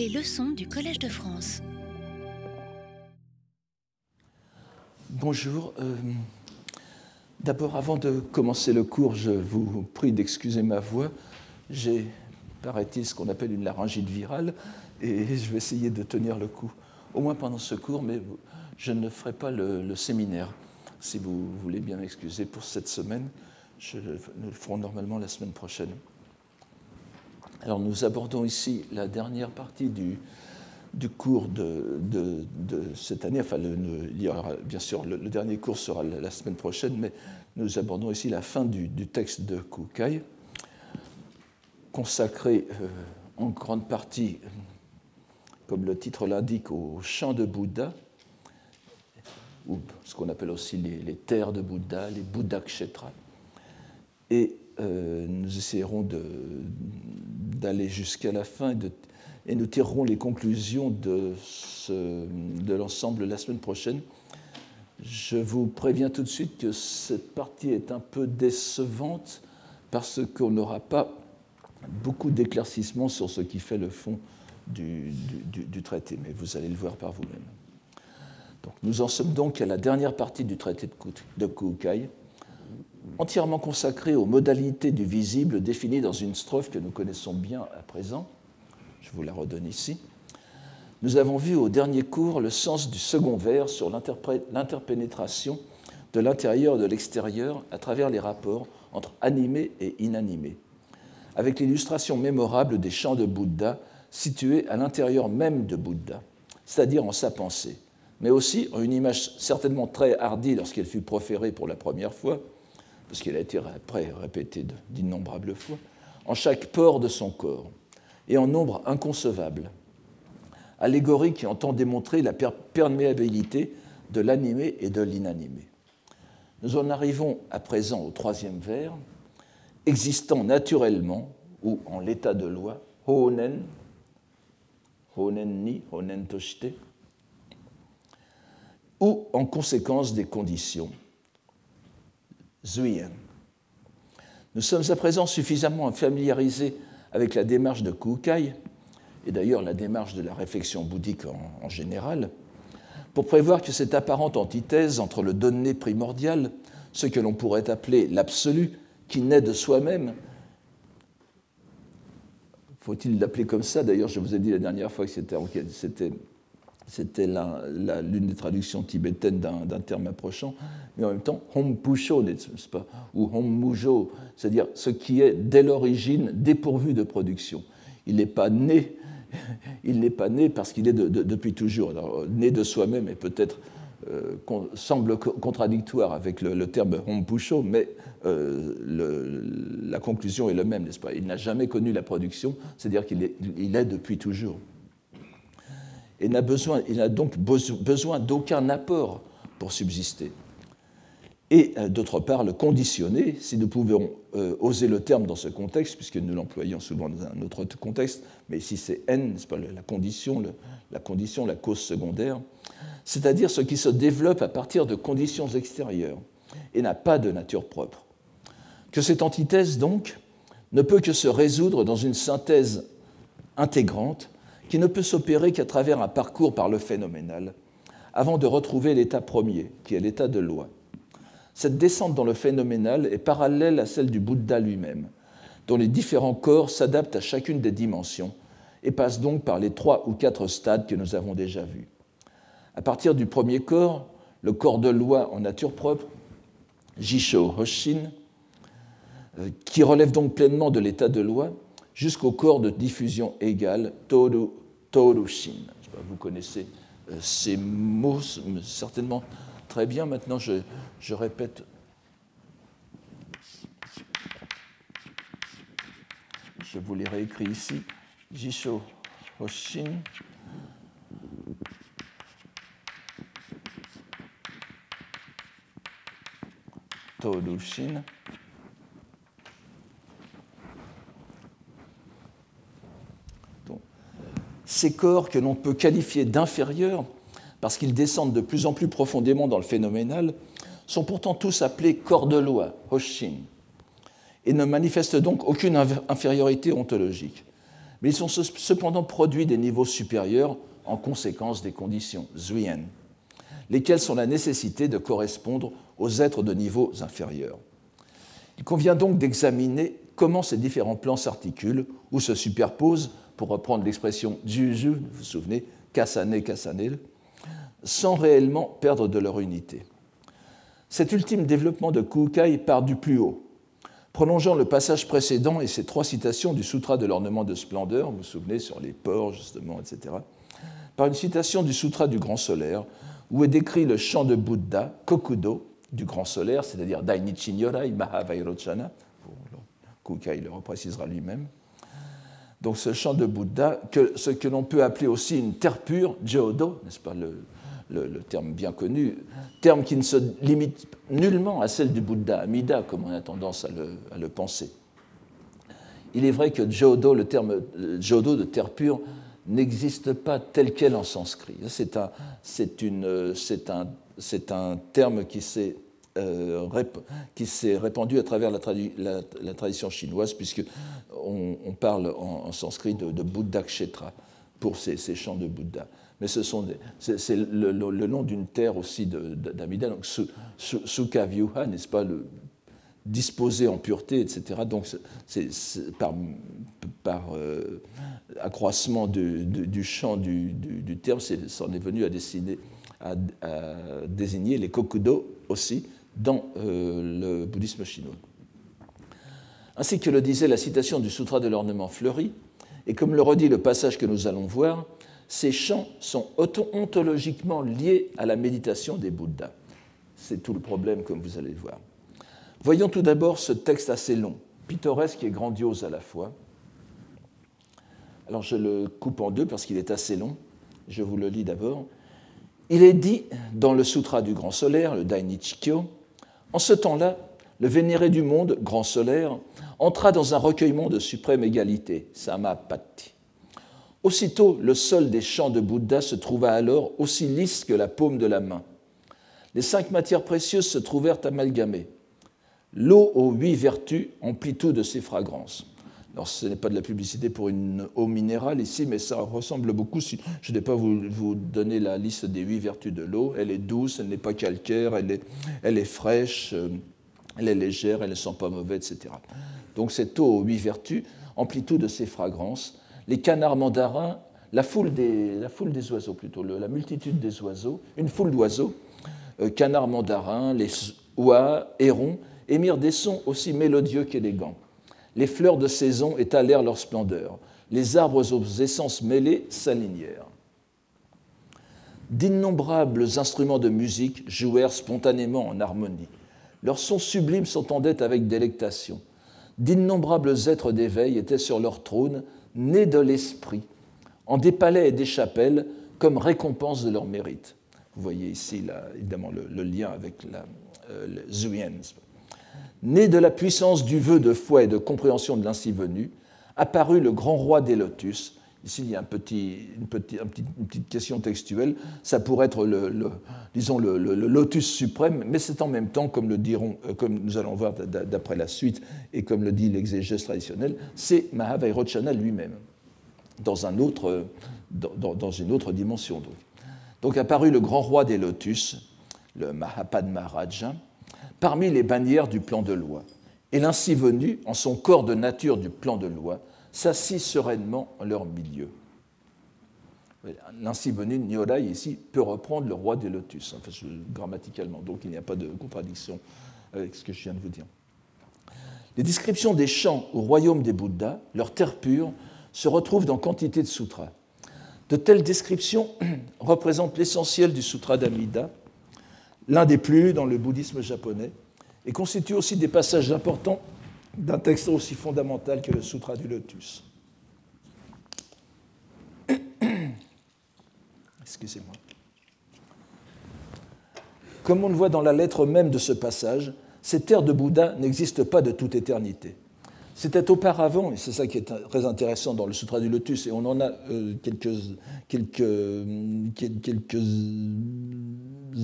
Les leçons du Collège de France. Bonjour. euh, D'abord, avant de commencer le cours, je vous prie d'excuser ma voix. J'ai, paraît-il, ce qu'on appelle une laryngite virale et je vais essayer de tenir le coup, au moins pendant ce cours, mais je ne ferai pas le, séminaire. Si vous voulez bien m'excuser pour cette semaine, je, nous le ferons normalement la semaine prochaine. Alors, nous abordons ici la dernière partie du, cours de, cette année. Enfin, bien sûr, le, dernier cours sera la, semaine prochaine, mais nous abordons ici la fin du, texte de Kukai, consacré euh, en grande partie, comme le titre l'indique, au chant de Bouddha, ou ce qu'on appelle aussi les, terres de Bouddha, les Bouddha Kshetra. Et euh, nous essayerons d'aller jusqu'à la fin et nous tirerons les conclusions de, l'ensemble la semaine prochaine. Je vous préviens tout de suite que cette partie est un peu décevante parce qu'on n'aura pas beaucoup d'éclaircissements sur ce qui fait le fond du, traité, mais vous allez le voir par vous-même. Nous en sommes donc à la dernière partie du traité de Kukai, entièrement consacrée aux modalités du visible définies dans une strophe que nous connaissons bien à présent je vous la redonne ici. Nous avons vu au dernier cours le sens du second vers sur l'interpénétration de l'intérieur et de l'extérieur à travers les rapports entre animé et inanimé, avec l'illustration mémorable des chants de Bouddha situés à l'intérieur même de Bouddha, c'est-à-dire en sa pensée, mais aussi en une image certainement très hardie lorsqu'elle fut proférée pour la première fois, parce qu'elle a été après répétée d'innombrables fois, en chaque pore de son corps et en nombre inconcevable. Allégorie qui entend démontrer la perméabilité de l'animé et de l'inanimé. Nous en arrivons à présent au troisième vers, existant naturellement ou en l'état de loi, honen, honen ni, honen toshite, ou en conséquence des conditions, zuyen. Nous sommes à présent suffisamment familiarisés avec la démarche de Kukai, et d'ailleurs la démarche de la réflexion bouddhique en, en, général, pour prévoir que cette apparente antithèse entre le donné primordial, ce que l'on pourrait appeler l'absolu, qui naît de soi-même, faut-il l'appeler comme ça? D'ailleurs, je vous ai dit la dernière fois que c'était c'était l'une des traductions tibétaines d'un terme approchant, mais en même temps, Hompusho, n'est-ce pas Ou Hommujo, c'est-à-dire ce qui est dès l'origine dépourvu de production. Il n'est pas né, il n'est pas né parce qu'il est de, de, depuis toujours. Alors, né de soi-même est peut-être euh, semble contradictoire avec le, le terme Hompusho, mais euh, la conclusion est la même, n'est-ce pas? Il n'a jamais connu la production, c'est-à-dire qu'il est, il est depuis toujours et n'a besoin, il n'a donc besoin d'aucun apport pour subsister. Et euh, d'autre part, le conditionner, si nous pouvons euh, oser le terme dans ce contexte, puisque nous l'employons souvent dans un autre contexte, mais ici c'est n, n'est-ce pas, la condition, la condition, la cause secondaire, c'est-à-dire ce qui se développe à partir de conditions extérieures et n'a pas de nature propre. Que cette antithèse, donc, ne peut que se résoudre dans une synthèse intégrante qui ne peut s'opérer qu'à travers un parcours par le phénoménal, avant de retrouver l'état premier, qui est l'état de loi. Cette descente dans le phénoménal est parallèle à celle du Bouddha lui-même, dont les différents corps s'adaptent à chacune des dimensions et passent donc par les trois ou quatre stades que nous avons déjà vus. À partir du premier corps, le corps de loi en nature propre, Jisho Hoshin, qui relève donc pleinement de l'état de loi, jusqu'au corps de diffusion égale, Toru Torushin. Vous connaissez ces mots certainement très bien. Maintenant, je, je répète. Je vous les réécris ici. Jisho Hoshin. Torushin. Ces corps que l'on peut qualifier d'inférieurs, parce qu'ils descendent de plus en plus profondément dans le phénoménal, sont pourtant tous appelés corps de loi, Hoshin, et ne manifestent donc aucune infériorité ontologique. Mais ils sont cependant produits des niveaux supérieurs en conséquence des conditions zuyen, lesquelles sont la nécessité de correspondre aux êtres de niveaux inférieurs. Il convient donc d'examiner comment ces différents plans s'articulent ou se superposent, pour reprendre l'expression juju, vous vous souvenez, kasane, kasane, sans réellement perdre de leur unité. Cet ultime développement de Kukai part du plus haut, prolongeant le passage précédent et ces trois citations du Sutra de l'ornement de splendeur, vous vous souvenez, sur les ports, justement, etc., par une citation du Sutra du Grand Solaire, où est décrit le chant de Bouddha, Kokudo, du Grand Solaire, c'est-à-dire Dainichi Nyorai Mahavairochana, Kukai le reprécisera lui-même. Donc ce chant de Bouddha, ce que l'on peut appeler aussi une terre pure, Jodo, n'est-ce pas le, le, terme bien connu, terme qui ne se limite nullement à celle du Bouddha, Amida, comme on a tendance à le, penser. Il est vrai que Jodo, le terme Jodo de terre pure, n'existe pas tel quel en sanskrit. C'est un, un, un, terme qui s'est euh, répandu à travers la, tradition chinoise, puisqu'on on parle en, sanskrit de, de Buddha Kshetra pour ces, chants de Bouddha mais ce sont c'est le, nom d'une terre aussi d'Amida, donc Sukavyuha, n'est-ce pas, le, disposé en pureté, etc. Donc c'est par, euh, accroissement du, champ du, terme, ça en est venu à, désigner les kokudo aussi dans euh, le bouddhisme chinois. Ainsi que le disait la citation du Sutra de l'ornement fleuri, et comme le redit le passage que nous allons voir, ces chants sont ontologiquement liés à la méditation des Bouddhas. C'est tout le problème, comme vous allez le voir. Voyons tout d'abord ce texte assez long, pittoresque et grandiose à la fois. Alors je le coupe en deux parce qu'il est assez long. Je vous le lis d'abord. Il est dit dans le Sutra du Grand Solaire, le Dainichikyo, en ce temps-là, le vénéré du monde, Grand Solaire, entra dans un recueillement de suprême égalité, Samapatti. Aussitôt, le sol des champs de Bouddha se trouva alors aussi lisse que la paume de la main. Les cinq matières précieuses se trouvèrent amalgamées. L'eau aux huit vertus emplit tout de ses fragrances. Ce n'est pas de la publicité pour une eau minérale ici, mais ça ressemble beaucoup. Je ne vais pas vous, donner la liste des huit vertus de l'eau. Elle est douce, elle n'est pas calcaire, elle est, fraîche, euh, elle est légère, elle ne sent pas mauvais, etc. Donc, cette eau aux huit vertus emplit tout de ses fragrances les canards mandarins, la foule des, la foule des oiseaux plutôt, la multitude des oiseaux, une foule d'oiseaux, euh, canards mandarins, les oies, hérons, émirent des sons aussi mélodieux qu'élégants. Les fleurs de saison étalèrent leur splendeur. Les arbres aux essences mêlées s'alignèrent. D'innombrables instruments de musique jouèrent spontanément en harmonie. Leurs sons sublimes s'entendaient avec délectation. D'innombrables êtres d'éveil étaient sur leur trône, nés de l'esprit, en des palais et des chapelles, comme récompense de leur mérite. Vous voyez ici, évidemment, le, lien avec la euh, Né de la puissance du vœu de foi et de compréhension de l'ainsi venu, apparut le grand roi des lotus. Ici, il y a une, petite question textuelle. Ça pourrait être, le, disons, le, lotus suprême, mais c'est en même temps, comme, le diront, euh, comme nous allons voir d'après la suite, et comme le dit l'exégèse traditionnelle, c'est Mahavairochana lui-même, dans, un autre, dans, une autre dimension. Donc. donc apparut le grand roi des lotus, le Mahapadmaraja, parmi les bannières du plan de loi. Et l'ainsi venu, en son corps de nature du plan de loi, s'assit sereinement en leur milieu. L'ainsi venu, ici, peut reprendre le roi des lotus, enfin, grammaticalement, donc il n'y a pas de contradiction avec ce que je viens de vous dire. Les descriptions des champs au royaume des Bouddhas, leur terre pure, se retrouvent dans quantité de sutras. De telles descriptions représentent l'essentiel du sutra d'Amida, l'un des plus lus dans le bouddhisme japonais, et constituent aussi des passages importants d'un texte aussi fondamental que le Sutra du Lotus. Excusez-moi. Comme on le voit dans la lettre même de ce passage, cette terre de Bouddha n'existe pas de toute éternité. C'était auparavant, et c'est ça qui est très intéressant dans le Sutra du Lotus, et on en a euh, quelques,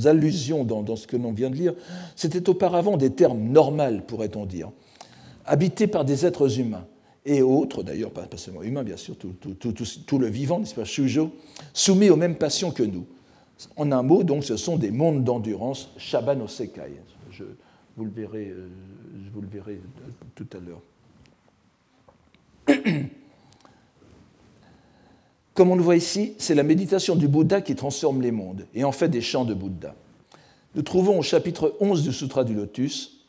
allusions dans, ce que l'on vient de lire, c'était auparavant des termes normaux, pourrait-on dire, habités par des êtres humains, et autres, d'ailleurs, pas, seulement humains, bien sûr, tout, le vivant, n'est-ce pas, Shujo, soumis aux mêmes passions que nous. En un mot, donc, ce sont des mondes d'endurance, Shabano Sekai. Je, vous, le verrez, euh, je vous le verrez tout à l'heure. Comme on le voit ici, c'est la méditation du Bouddha qui transforme les mondes et en fait des chants de Bouddha. Nous trouvons au chapitre 11 du Sutra du Lotus,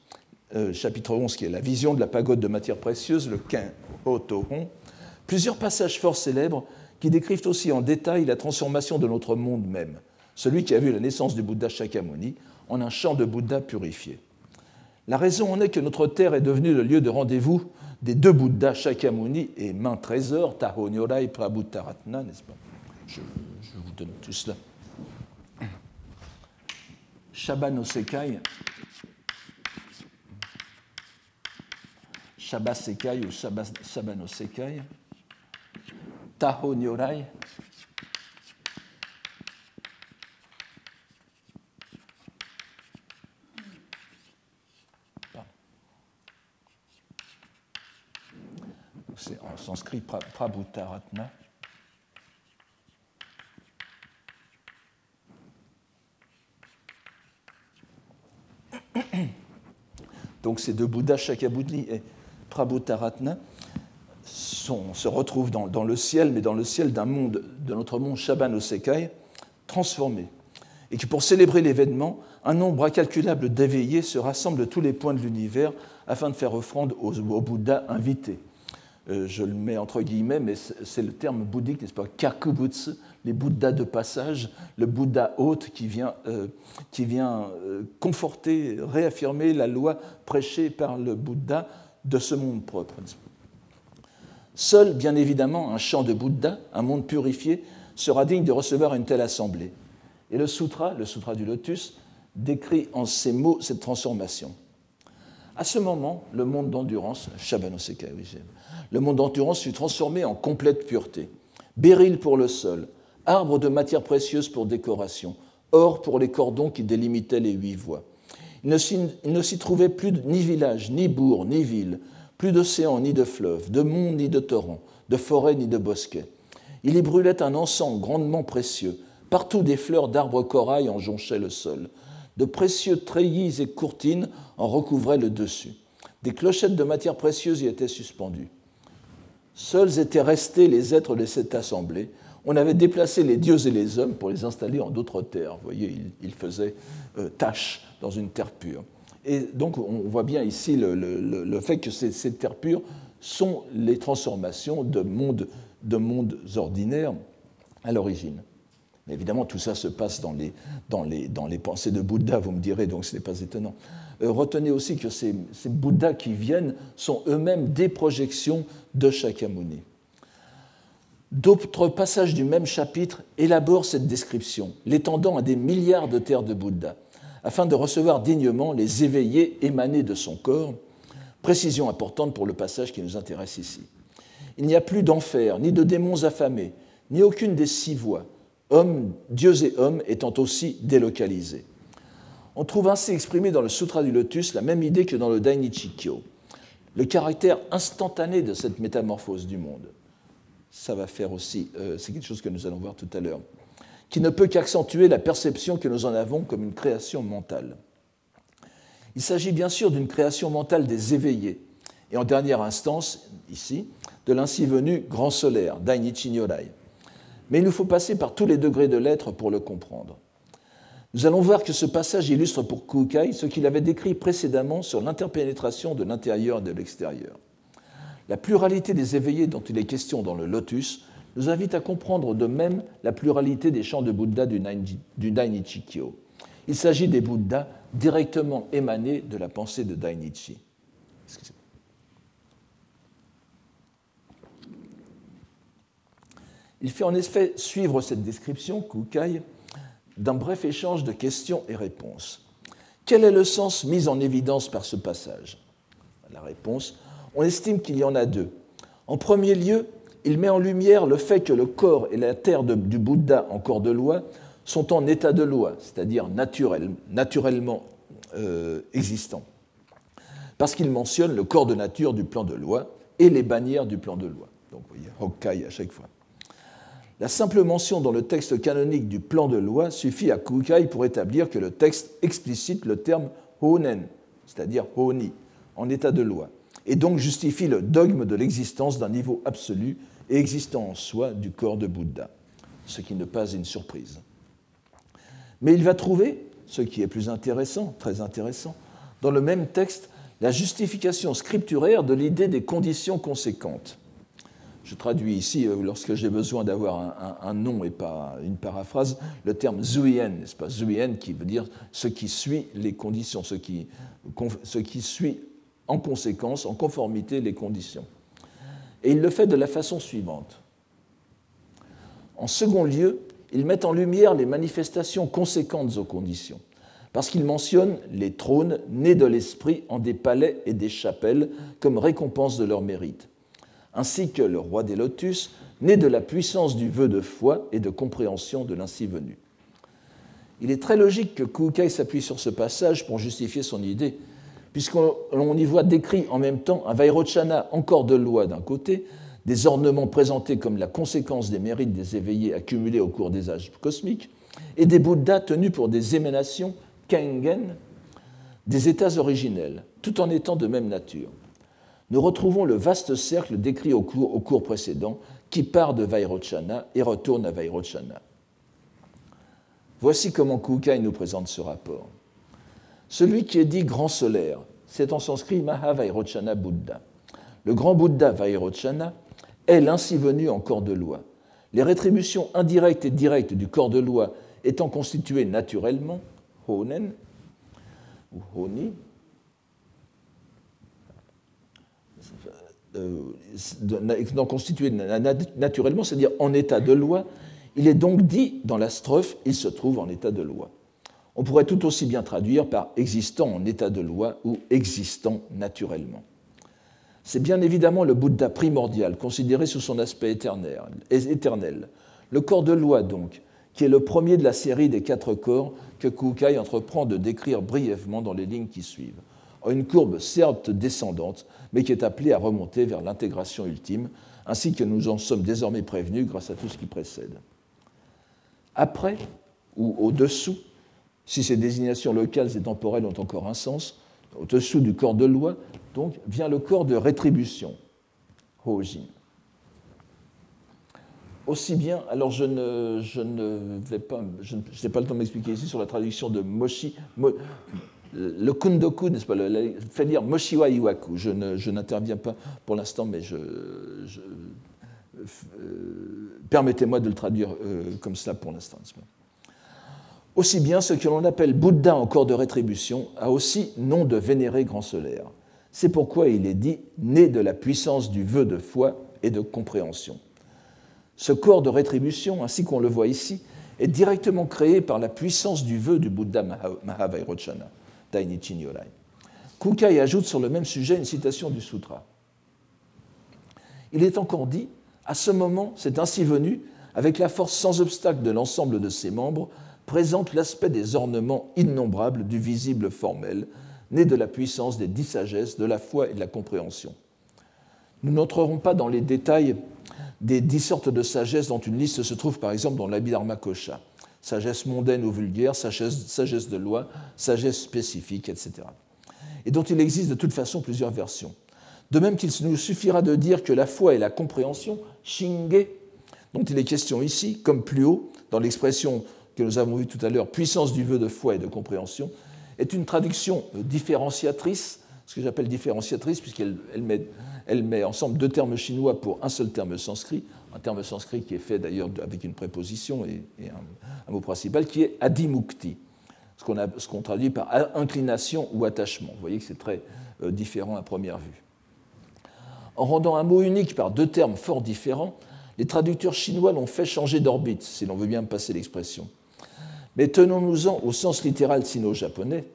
euh, chapitre 11 qui est la vision de la pagode de matière précieuse, le Kin Hotohon, plusieurs passages fort célèbres qui décrivent aussi en détail la transformation de notre monde même, celui qui a vu la naissance du Bouddha Shakyamuni en un champ de Bouddha purifié. La raison en est que notre terre est devenue le lieu de rendez-vous des deux Bouddhas Shakyamuni et main trésor, Taho Nyorai Prabhutaratna, n'est-ce pas? Je, vous donne tout cela. Shabano Sekai, Shaba Sekai ou Shabano Sekai, Taho Nyorai, c'est sanskrit Prabhutaratna. Donc ces deux Bouddhas, Shakyamuni et Prabhutaratna, se retrouvent dans, le ciel, mais dans le ciel d'un monde, de notre monde Shaban Sekai, transformé. Et que pour célébrer l'événement, un nombre incalculable d'éveillés se rassemble de tous les points de l'univers afin de faire offrande aux, aux Bouddhas invités. Euh, je le mets entre guillemets, mais c'est le terme bouddhique, n'est-ce pas? Kakubutsu, les Bouddhas de passage, le Bouddha hôte qui vient, euh, qui vient euh, conforter, réaffirmer la loi prêchée par le Bouddha de ce monde propre. Seul, bien évidemment, un champ de Bouddha, un monde purifié, sera digne de recevoir une telle assemblée. Et le sutra, le sutra du lotus, décrit en ces mots cette transformation. À ce moment, le monde d'endurance, le monde d'endurance fut transformé en complète pureté. Béryl pour le sol, arbre de matière précieuse pour décoration, or pour les cordons qui délimitaient les huit voies. Il ne s'y trouvait plus ni village, ni bourg, ni ville, plus d'océan, ni de fleuve, de monts, ni de torrents, de forêts, ni de bosquets. Il y brûlait un encens grandement précieux. Partout des fleurs d'arbres corail en jonchaient le sol. De précieux treillis et courtines en recouvraient le dessus. Des clochettes de matière précieuse y étaient suspendues. Seuls étaient restés les êtres de cette assemblée. On avait déplacé les dieux et les hommes pour les installer en d'autres terres. Vous voyez, ils, faisaient euh, tâche dans une terre pure. Et donc, on voit bien ici le, fait que ces, terres pures sont les transformations de mondes ordinaires à l'origine. Évidemment, tout ça se passe dans les, pensées de Bouddha, vous me direz, donc ce n'est pas étonnant. Euh, retenez aussi que ces, Bouddhas qui viennent sont eux-mêmes des projections de Shakyamuni. D'autres passages du même chapitre élaborent cette description, l'étendant à des milliards de terres de Bouddha, afin de recevoir dignement les éveillés émanés de son corps, précision importante pour le passage qui nous intéresse ici. Il n'y a plus d'enfer, ni de démons affamés, ni aucune des six voies, hommes, dieux et hommes étant aussi délocalisés. On trouve ainsi exprimé dans le Sutra du Lotus la même idée que dans le Dainichi-kyo, le caractère instantané de cette métamorphose du monde. Ça va faire aussi, euh, c'est quelque chose que nous allons voir tout à l'heure, qui ne peut qu'accentuer la perception que nous en avons comme une création mentale. Il s'agit bien sûr d'une création mentale des éveillés, et en dernière instance, ici, de l'ainsi venu grand solaire, Dainichi Nyorai. Mais il nous faut passer par tous les degrés de l'être pour le comprendre. Nous allons voir que ce passage illustre pour Kukai ce qu'il avait décrit précédemment sur l'interpénétration de l'intérieur et de l'extérieur. La pluralité des éveillés dont il est question dans le Lotus nous invite à comprendre de même la pluralité des chants de Bouddha du Dainichi-kyo. Il s'agit des Bouddhas directement émanés de la pensée de Dainichi. Il fait en effet suivre cette description, Kukai, d'un bref échange de questions et réponses. Quel est le sens mis en évidence par ce passage? La réponse, on estime qu'il y en a deux. En premier lieu, il met en lumière le fait que le corps et la terre du Bouddha en corps de loi sont en état de loi, c'est-à-dire naturel, naturellement euh, existants. Parce qu'il mentionne le corps de nature du plan de loi, et les bannières du plan de loi. Donc vous voyez, Hokkai à chaque fois. La simple mention dans le texte canonique du plan de loi suffit à Kukai pour établir que le texte explicite le terme honen, c'est-à-dire honi, en état de loi, et donc justifie le dogme de l'existence d'un niveau absolu et existant en soi du corps de Bouddha, ce qui n'est pas une surprise. Mais il va trouver, ce qui est plus intéressant, très intéressant, dans le même texte, la justification scripturaire de l'idée des conditions conséquentes. Je traduis ici, euh, lorsque j'ai besoin d'avoir un, nom et pas une paraphrase, le terme zuyen, n'est-ce pas? Zuyen qui veut dire ce qui suit les conditions, ce qui, ce qui suit en conséquence, en conformité les conditions. Et il le fait de la façon suivante. En second lieu, il met en lumière les manifestations conséquentes aux conditions, parce qu'il mentionne les trônes nés de l'esprit en des palais et des chapelles comme récompense de leur mérite, ainsi que le roi des lotus, né de la puissance du vœu de foi et de compréhension de l'ainsi venu. Il est très logique que Kukai s'appuie sur ce passage pour justifier son idée, puisqu'on y voit décrit en même temps un Vairochana encore de loi d'un côté, des ornements présentés comme la conséquence des mérites des éveillés accumulés au cours des âges cosmiques, et des Bouddhas tenus pour des émanations, kengen, des états originels, tout en étant de même nature. Nous retrouvons le vaste cercle décrit au cours, précédent, qui part de Vairochana et retourne à Vairochana. Voici comment Kukai nous présente ce rapport. Celui qui est dit grand solaire, c'est en sanskrit Mahavairochana Bouddha. Le grand Bouddha Vairochana est l'ainsi venu en corps de loi. Les rétributions indirectes et directes du corps de loi étant constituées naturellement, honen, ou honi, euh, étant constituées naturellement, c'est-à-dire en état de loi, il est donc dit dans la strophe, il se trouve en état de loi. On pourrait tout aussi bien traduire par existant en état de loi ou existant naturellement. C'est bien évidemment le Bouddha primordial, considéré sous son aspect éternel. Le corps de loi, donc, qui est le premier de la série des quatre corps que Kukai entreprend de décrire brièvement dans les lignes qui suivent. Une courbe certes descendante, mais qui est appelée à remonter vers l'intégration ultime, ainsi que nous en sommes désormais prévenus grâce à tout ce qui précède. Après, ou au-dessous, si ces désignations locales et temporelles ont encore un sens, au-dessous du corps de loi, donc, vient le corps de rétribution, Hojin. Aussi bien, alors je ne, je ne vais pas, je n'ai pas le temps de m'expliquer ici sur la traduction de Moshi, le kundoku, n'est-ce pas, fait dire Moshiwa Iwaku. Je n'interviens pas pour l'instant, mais je, euh, permettez-moi de le traduire euh, comme ça pour l'instant. Aussi bien ce que l'on appelle Bouddha en corps de rétribution a aussi nom de vénéré grand solaire. C'est pourquoi il est dit né de la puissance du vœu de foi et de compréhension. Ce corps de rétribution, ainsi qu'on le voit ici, est directement créé par la puissance du vœu du Bouddha Mahavairochana, Dainichi Nyorai. Kukai ajoute sur le même sujet une citation du sutra. Il est encore dit À ce moment, c'est ainsi venu, avec la force sans obstacle de l'ensemble de ses membres, présente l'aspect des ornements innombrables du visible formel, né de la puissance des dix sagesses, de la foi et de la compréhension. Nous n'entrerons pas dans les détails des dix sortes de sagesse dont une liste se trouve par exemple dans l'Abhidharma Kosha. Sagesse mondaine ou vulgaire, sagesse, sagesse de loi, sagesse spécifique, etc. Et dont il existe de toute façon plusieurs versions. De même qu'il nous suffira de dire que la foi et la compréhension, shinge, dont il est question ici, comme plus haut, dans l'expression que nous avons vue tout à l'heure, puissance du vœu de foi et de compréhension, est une traduction différenciatrice, ce que j'appelle différenciatrice, puisqu'elle met, elle met ensemble deux termes chinois pour un seul terme sanskrit, un terme sanskrit qui est fait d'ailleurs avec une préposition et, un, mot principal, qui est adimukti, ce qu'on traduit par inclination ou attachement. Vous voyez que c'est très euh, différent à première vue. En rendant un mot unique par deux termes fort différents, les traducteurs chinois l'ont fait changer d'orbite, si l'on veut bien me passer l'expression. Mais tenons-nous-en au sens littéral sino-japonais.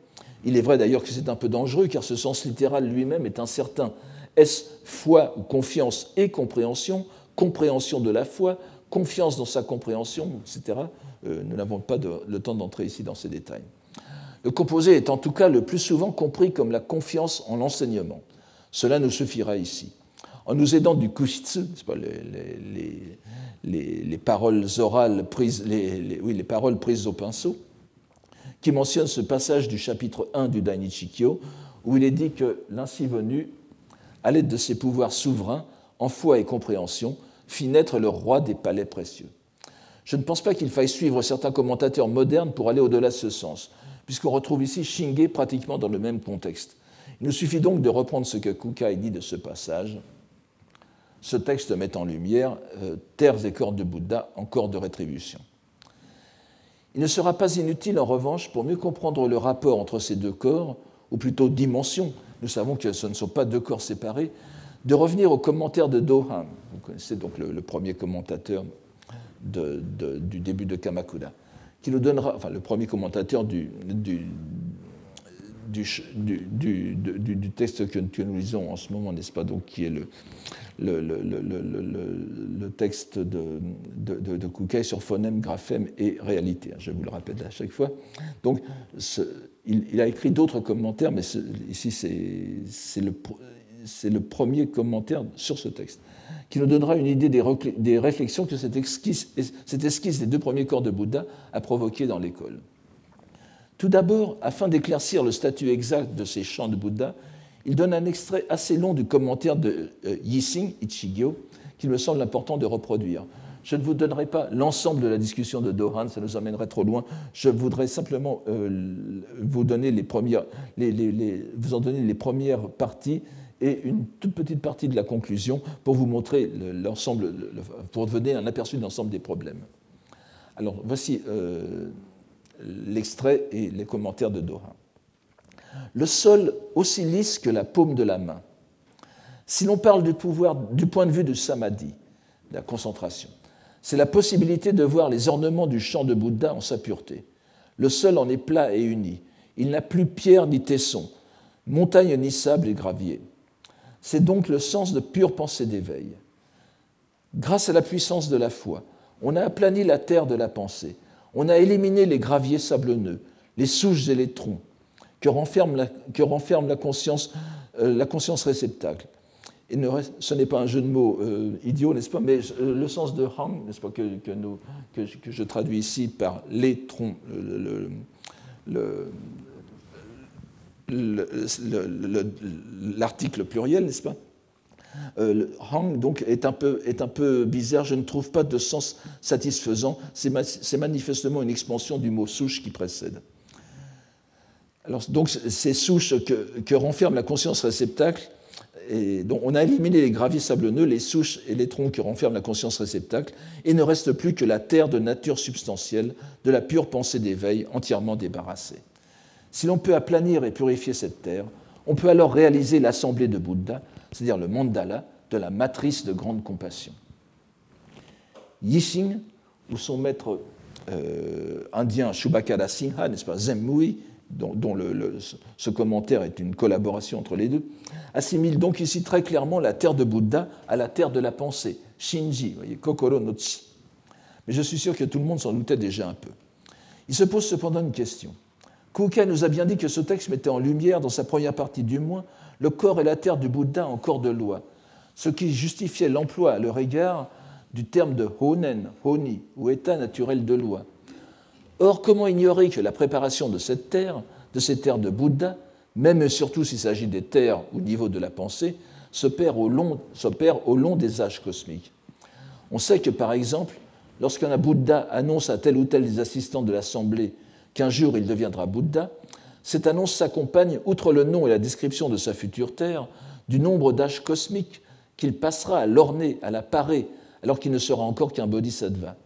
Il est vrai d'ailleurs que c'est un peu dangereux, car ce sens littéral lui-même est incertain. Est-ce foi ou confiance et compréhension Compréhension de la foi, confiance dans sa compréhension, etc. Euh, nous n'avons pas le temps d'entrer ici dans ces détails. Le composé est en tout cas le plus souvent compris comme la confiance en l'enseignement. Cela nous suffira ici. en nous aidant du kushitsu, pas, les, les, paroles orales prises, oui, les paroles prises au pinceau, qui mentionne ce passage du chapitre 1 du Dainichikyo, où il est dit que l'ainsi venu, à l'aide de ses pouvoirs souverains, en foi et compréhension, fit naître le roi des palais précieux. Je ne pense pas qu'il faille suivre certains commentateurs modernes pour aller au-delà de ce sens, puisqu'on retrouve ici Shinge pratiquement dans le même contexte. Il nous suffit donc de reprendre ce que Kukai dit de ce passage. Ce texte met en lumière euh, terres et corps de Bouddha en corps de rétribution. Il ne sera pas inutile, en revanche, pour mieux comprendre le rapport entre ces deux corps, ou plutôt dimensions, nous savons que ce ne sont pas deux corps séparés, de revenir au commentaire de Dohan. Vous connaissez donc le, premier commentateur du début de Kamakura, qui nous donnera, enfin le premier commentateur du, du, texte que, nous lisons en ce moment, n'est-ce pas, donc qui est le, le, le texte de, de, Kukai sur phonème, graphème et réalité. Je vous le rappelle à chaque fois. Donc, il, a écrit d'autres commentaires, mais ici c'est le, le premier commentaire sur ce texte qui nous donnera une idée des, réflexions que cette esquisse, cette esquisse des deux premiers corps de Bouddha a provoquées dans l'école. Tout d'abord, afin d'éclaircir le statut exact de ces chants de Bouddha, il donne un extrait assez long du commentaire de euh, Yixing Ichigyo qu'il me semble important de reproduire. Je ne vous donnerai pas l'ensemble de la discussion de Dohan, ça nous emmènerait trop loin. Je voudrais simplement euh, vous, donner les premières, vous en donner les premières parties et une toute petite partie de la conclusion pour vous montrer l'ensemble, pour donner un aperçu de l'ensemble des problèmes. Alors voici euh, l'extrait et les commentaires de Dora. Le sol aussi lisse que la paume de la main. Si l'on parle du pouvoir du point de vue du samadhi, de la concentration, c'est la possibilité de voir les ornements du champ de Bouddha en sa pureté. Le sol en est plat et uni. Il n'a plus pierre ni tesson, montagne ni sable et gravier. C'est donc le sens de pure pensée d'éveil. Grâce à la puissance de la foi, on a aplani la terre de la pensée on a éliminé les graviers sablonneux, les souches et les troncs que renferme la, conscience, euh, réceptacle. Ce n'est pas un jeu de mots euh, idiot, n'est-ce pas Mais euh, le sens de hang, n'est-ce pas, que, que, je traduis ici par les troncs, l'article pluriel, n'est-ce pas? Euh, hang donc est un, peu, bizarre, je ne trouve pas de sens satisfaisant. C'est manifestement une expansion du mot souche qui précède. Alors, donc, ces souches que, renferme la conscience réceptacle, donc on a éliminé les graviers sablonneux, les souches et les troncs que renferme la conscience réceptacle, et ne reste plus que la terre de nature substantielle, de la pure pensée d'éveil entièrement débarrassée. Si l'on peut aplanir et purifier cette terre, on peut alors réaliser l'assemblée de Bouddha c'est-à-dire le mandala de la matrice de grande compassion. Yixing, ou son maître euh, indien Shubhakara Singha, n'est-ce pas, Zemmui, dont, ce commentaire est une collaboration entre les deux, assimile donc ici très clairement la terre de Bouddha à la terre de la pensée, Shinji, Kokoro no Tsi. Mais je suis sûr que tout le monde s'en doutait déjà un peu. Il se pose cependant une question. Kukai nous a bien dit que ce texte mettait en lumière, dans sa première partie du moins, le corps et la terre du Bouddha en corps de loi, ce qui justifiait l'emploi à leur égard du terme de honen, honi, ou état naturel de loi. Or, comment ignorer que la préparation de cette terre, de ces terres de Bouddha, même et surtout s'il s'agit des terres au niveau de la pensée, s'opère au, long, au long des âges cosmiques? On sait que, par exemple, lorsqu'un Bouddha annonce à tel ou tel des assistants de l'Assemblée qu'un jour il deviendra Bouddha, cette annonce s'accompagne, outre le nom et la description de sa future terre, du nombre d'âges cosmiques qu'il passera à l'orner, à la parer, alors qu'il ne sera encore qu'un bodhisattva.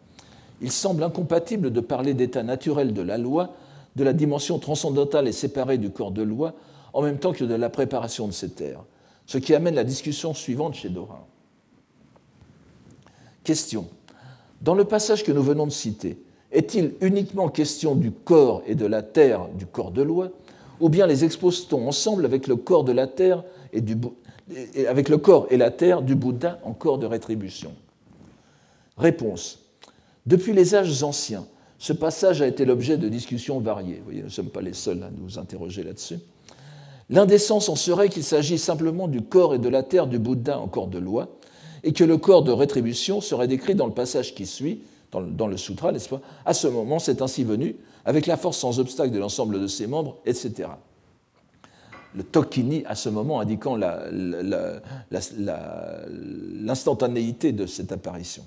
Il semble incompatible de parler d'état naturel de la loi, de la dimension transcendantale et séparée du corps de loi, en même temps que de la préparation de ces terres, ce qui amène la discussion suivante chez Dorin. Question. Dans le passage que nous venons de citer, est-il uniquement question du corps et de la terre du corps de loi, ou bien les expose-t-on ensemble avec le corps et du, avec le corps et la terre du Bouddha en corps de rétribution? Réponse. Depuis les âges anciens, ce passage a été l'objet de discussions variées. Vous voyez, nous ne sommes pas les seuls à nous interroger là-dessus. L'indécence en serait qu'il s'agit simplement du corps et de la terre du Bouddha en corps de loi, et que le corps de rétribution serait décrit dans le passage qui suit, dans le, sutra, n'est-ce pas? À ce moment, c'est ainsi venu, avec la force sans obstacle de l'ensemble de ses membres, etc. Le Tokini, à ce moment, indiquant l'instantanéité de cette apparition.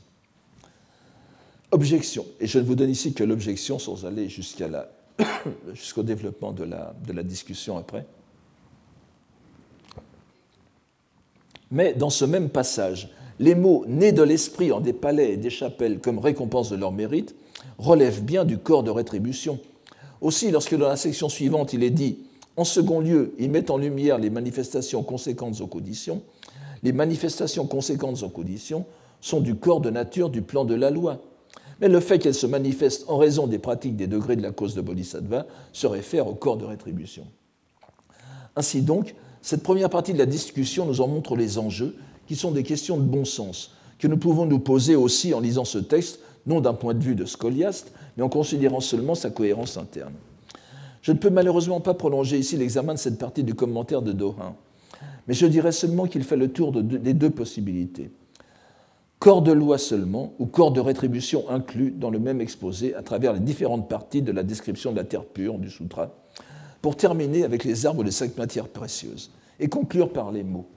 Objection, et je ne vous donne ici que l'objection sans aller jusqu'au développement de la, de la discussion après. Mais dans ce même passage, les mots nés de l'esprit en des palais et des chapelles comme récompense de leur mérite relèvent bien du corps de rétribution. Aussi, lorsque dans la section suivante il est dit en second lieu, il met en lumière les manifestations conséquentes aux conditions, les manifestations conséquentes aux conditions sont du corps de nature du plan de la loi. Mais le fait qu'elles se manifestent en raison des pratiques des degrés de la cause de Bodhisattva se réfère au corps de rétribution. Ainsi donc, cette première partie de la discussion nous en montre les enjeux, qui sont des questions de bon sens, que nous pouvons nous poser aussi en lisant ce texte, non d'un point de vue de scoliaste, mais en considérant seulement sa cohérence interne. Je ne peux malheureusement pas prolonger ici l'examen de cette partie du commentaire de Dorin, mais je dirais seulement qu'il fait le tour des deux possibilités. Corps de loi seulement ou corps de rétribution inclus dans le même exposé à travers les différentes parties de la description de la terre pure du sutra, pour terminer avec les arbres des cinq matières précieuses et conclure par les mots.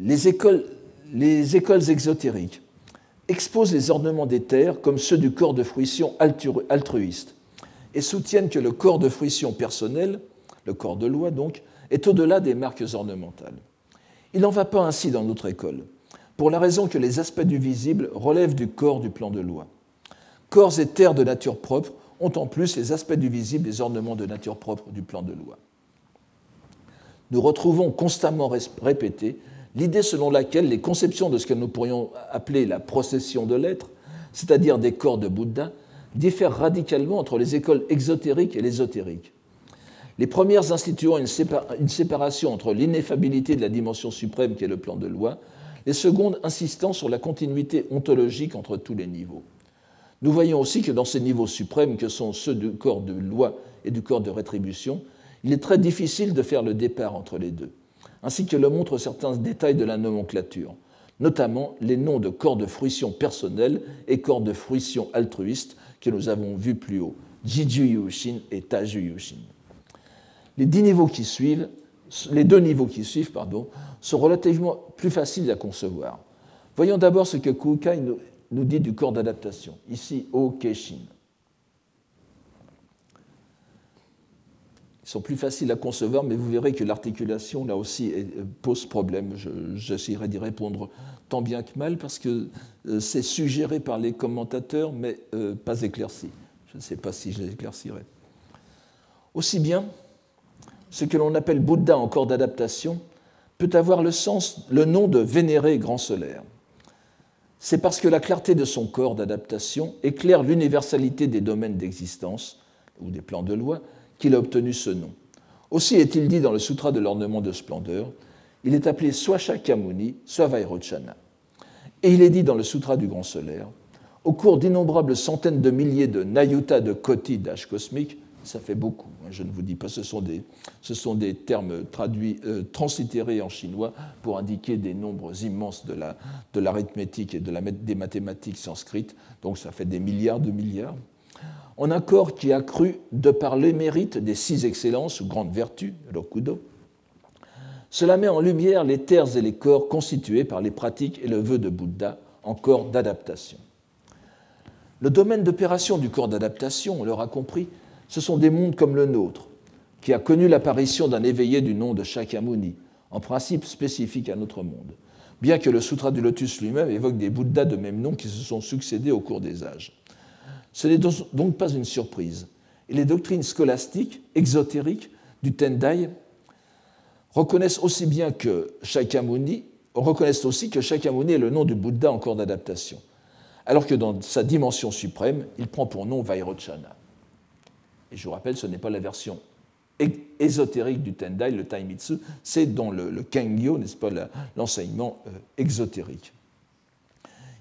Les écoles, les écoles exotériques exposent les ornements des terres comme ceux du corps de fruition altruiste et soutiennent que le corps de fruition personnel, le corps de loi donc, est au-delà des marques ornementales. Il n'en va pas ainsi dans notre école, pour la raison que les aspects du visible relèvent du corps du plan de loi. Corps et terres de nature propre ont en plus les aspects du visible les ornements de nature propre du plan de loi. Nous retrouvons constamment répété l'idée selon laquelle les conceptions de ce que nous pourrions appeler la procession de l'être, c'est-à-dire des corps de Bouddha, diffèrent radicalement entre les écoles exotériques et l'ésotérique. Les premières instituant une, séparation entre l'ineffabilité de la dimension suprême qui est le plan de loi, les secondes insistant sur la continuité ontologique entre tous les niveaux. Nous voyons aussi que dans ces niveaux suprêmes que sont ceux du corps de loi et du corps de rétribution, il est très difficile de faire le départ entre les deux, ainsi que le montrent certains détails de la nomenclature, notamment les noms de corps de fruition personnels et corps de fruition altruiste que nous avons vus plus haut, Jiju Yushin et Taju Yushin. Les, deux niveaux qui suivent sont relativement plus faciles à concevoir. Voyons d'abord ce que Kukai nous, nous dit du corps d'adaptation. Ici, O Keshin. Ils sont plus faciles à concevoir, mais vous verrez que l'articulation, là aussi, pose problème. J'essaierai d'y répondre tant bien que mal, parce que euh, c'est suggéré par les commentateurs, mais euh, pas éclairci. Je ne sais pas si je l'éclaircirai. Aussi bien, ce que l'on appelle Bouddha en corps d'adaptation peut avoir le, sens, le nom de vénéré grand solaire c'est parce que la clarté de son corps d'adaptation éclaire l'universalité des domaines d'existence ou des plans de loi qu'il a obtenu ce nom. Aussi est-il dit dans le Sutra de l'ornement de splendeur, il est appelé soit Shakyamuni, soit Vairochana. Et il est dit dans le Sutra du Grand Solaire, au cours d'innombrables centaines de milliers de Nayuta de Koti d'âge cosmique, ça fait beaucoup. Hein, je ne vous dis pas, ce sont des, ce sont des termes traduits, euh, translittérés en chinois pour indiquer des nombres immenses de l'arithmétique et des mathématiques sanskrites. Donc ça fait des milliards de milliards. En un corps qui a cru, de par les mérites des six excellences ou grandes vertus, Rokudo, cela met en lumière les terres et les corps constitués par les pratiques et le vœu de Bouddha en corps d'adaptation. Le domaine d'opération du corps d'adaptation, on l'aura compris, ce sont des mondes comme le nôtre, qui a connu l'apparition d'un éveillé du nom de Shakyamuni, en principe spécifique à notre monde, bien que le Sutra du Lotus lui-même évoque des Bouddhas de même nom qui se sont succédés au cours des âges. Ce n'est donc pas une surprise. Les doctrines scolastiques, exotériques du Tendai reconnaissent aussi bien que Shakyamuni, reconnaissent aussi que Shakyamuni est le nom du Bouddha en cours d'adaptation, alors que dans sa dimension suprême, il prend pour nom Vairochana. Et je vous rappelle, ce n'est pas la version ésotérique du Tendai, le Taimitsu, c'est dans le, le Kengyo, n'est-ce pas, l'enseignement euh, exotérique.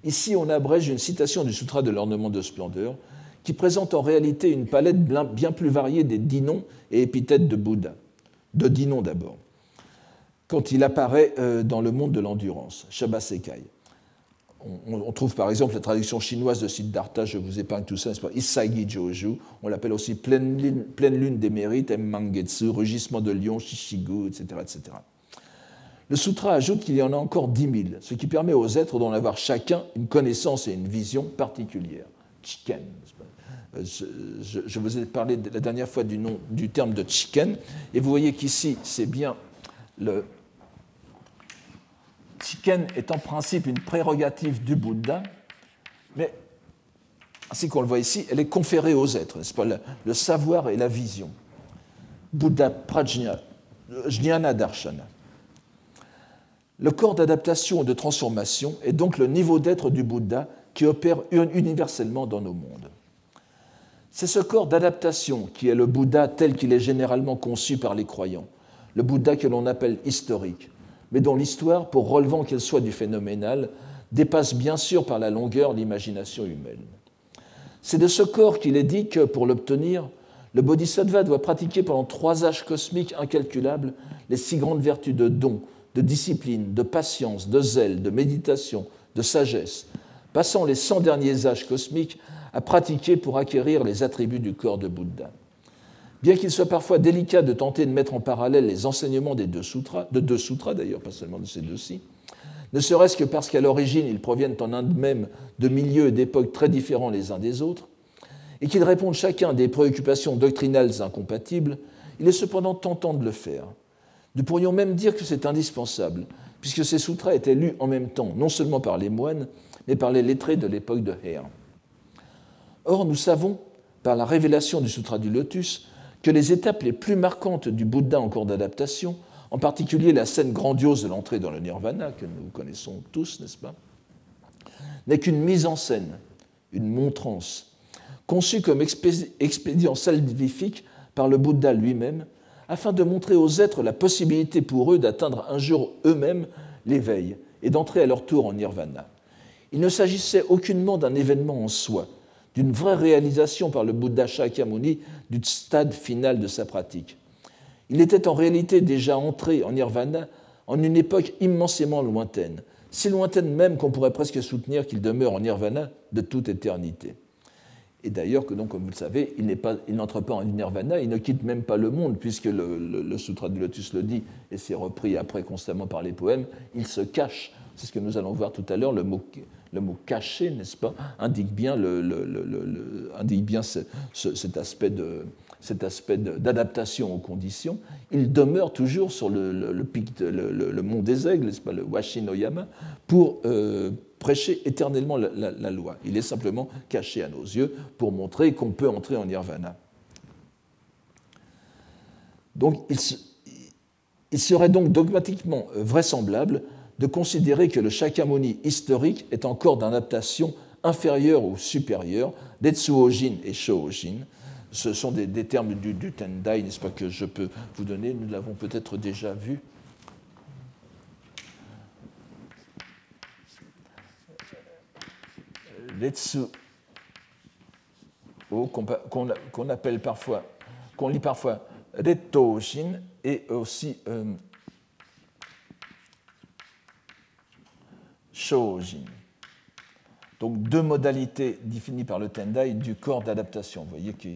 Ici, on abrège une citation du Sutra de l'ornement de splendeur qui présente en réalité une palette bien plus variée des dix noms et épithètes de Bouddha, de dix noms d'abord, quand il apparaît euh, dans le monde de l'endurance, Shabasekai. On, trouve par exemple la traduction chinoise de Siddhartha, je vous épargne tout ça, Isagi Joju, on l'appelle aussi pleine lune, des mérites, Mangetsu, rugissement de lion, Shishigu, etc. Le sutra ajoute qu'il y en a encore dix mille, ce qui permet aux êtres d'en avoir chacun une connaissance et une vision particulière. Chiken. Euh, je, vous ai parlé la dernière fois du, nom, du terme de chiken, et vous voyez qu'ici, c'est bien le. Chiken est en principe une prérogative du Bouddha, mais ainsi qu'on le voit ici, elle est conférée aux êtres, n'est-ce pas le, savoir et la vision. Bouddha Prajna, Jnana Darshana. Le corps d'adaptation et de transformation est donc le niveau d'être du Bouddha qui opère universellement dans nos mondes. C'est ce corps d'adaptation qui est le Bouddha tel qu'il est généralement conçu par les croyants, le Bouddha que l'on appelle historique, mais dont l'histoire, pour relevant qu'elle soit du phénoménal, dépasse bien sûr par la longueur l'imagination humaine. C'est de ce corps qu'il est dit que, pour l'obtenir, le Bodhisattva doit pratiquer pendant trois âges cosmiques incalculables les six grandes vertus de don, de discipline, de patience, de zèle, de méditation, de sagesse, passant les 100 derniers âges cosmiques à pratiquer pour acquérir les attributs du corps de Bouddha. Bien qu'il soit parfois délicat de tenter de mettre en parallèle les enseignements des deux sutras, de deux sutras d'ailleurs, pas seulement de ces deux-ci, ne serait-ce que parce qu'à l'origine ils proviennent en Inde même de milieux et d'époques très différents les uns des autres, et qu'ils répondent chacun à des préoccupations doctrinales incompatibles, il est cependant tentant de le faire. Nous pourrions même dire que c'est indispensable, puisque ces sutras étaient lus en même temps, non seulement par les moines, mais par les lettrés de l'époque de Heer. Or, nous savons, par la révélation du Sutra du Lotus, que les étapes les plus marquantes du Bouddha en cours d'adaptation, en particulier la scène grandiose de l'entrée dans le nirvana, que nous connaissons tous, n'est-ce pas, n'est qu'une mise en scène, une montrance, conçue comme expédient salvifique par le Bouddha lui-même, afin de montrer aux êtres la possibilité pour eux d'atteindre un jour eux-mêmes l'éveil et d'entrer à leur tour en nirvana. Il ne s'agissait aucunement d'un événement en soi, d'une vraie réalisation par le Bouddha Shakyamuni du stade final de sa pratique. Il était en réalité déjà entré en nirvana en une époque immensément lointaine, si lointaine même qu'on pourrait presque soutenir qu'il demeure en nirvana de toute éternité. Et d'ailleurs, que donc, comme vous le savez, il n'entre pas, en nirvana, il ne quitte même pas le monde, puisque le, Sutra du Lotus le dit, et c'est repris après constamment par les poèmes, il se cache. C'est ce que nous allons voir tout à l'heure, le mot, le mot caché, n'est-ce pas, indique bien, indique bien cet aspect de, cet aspect d'adaptation aux conditions, il demeure toujours sur le, pic, le, mont des aigles, n'est-ce pas, le Washinoyama, pour euh, prêcher éternellement la, loi. Il est simplement caché à nos yeux pour montrer qu'on peut entrer en nirvana. Donc il, serait donc dogmatiquement vraisemblable de considérer que le Shakyamuni historique est encore d'adaptation inférieure ou supérieure d'Etsuojin et Shoojin. Ce sont des, termes du, du Tendai, n'est-ce pas, que je peux vous donner. Nous l'avons peut-être déjà vu Letsu qu'on appelle parfois, qu'on lit parfois Retto-shin et aussi euh, Shojin. Donc deux modalités définies par le Tendai du corps d'adaptation. Vous voyez que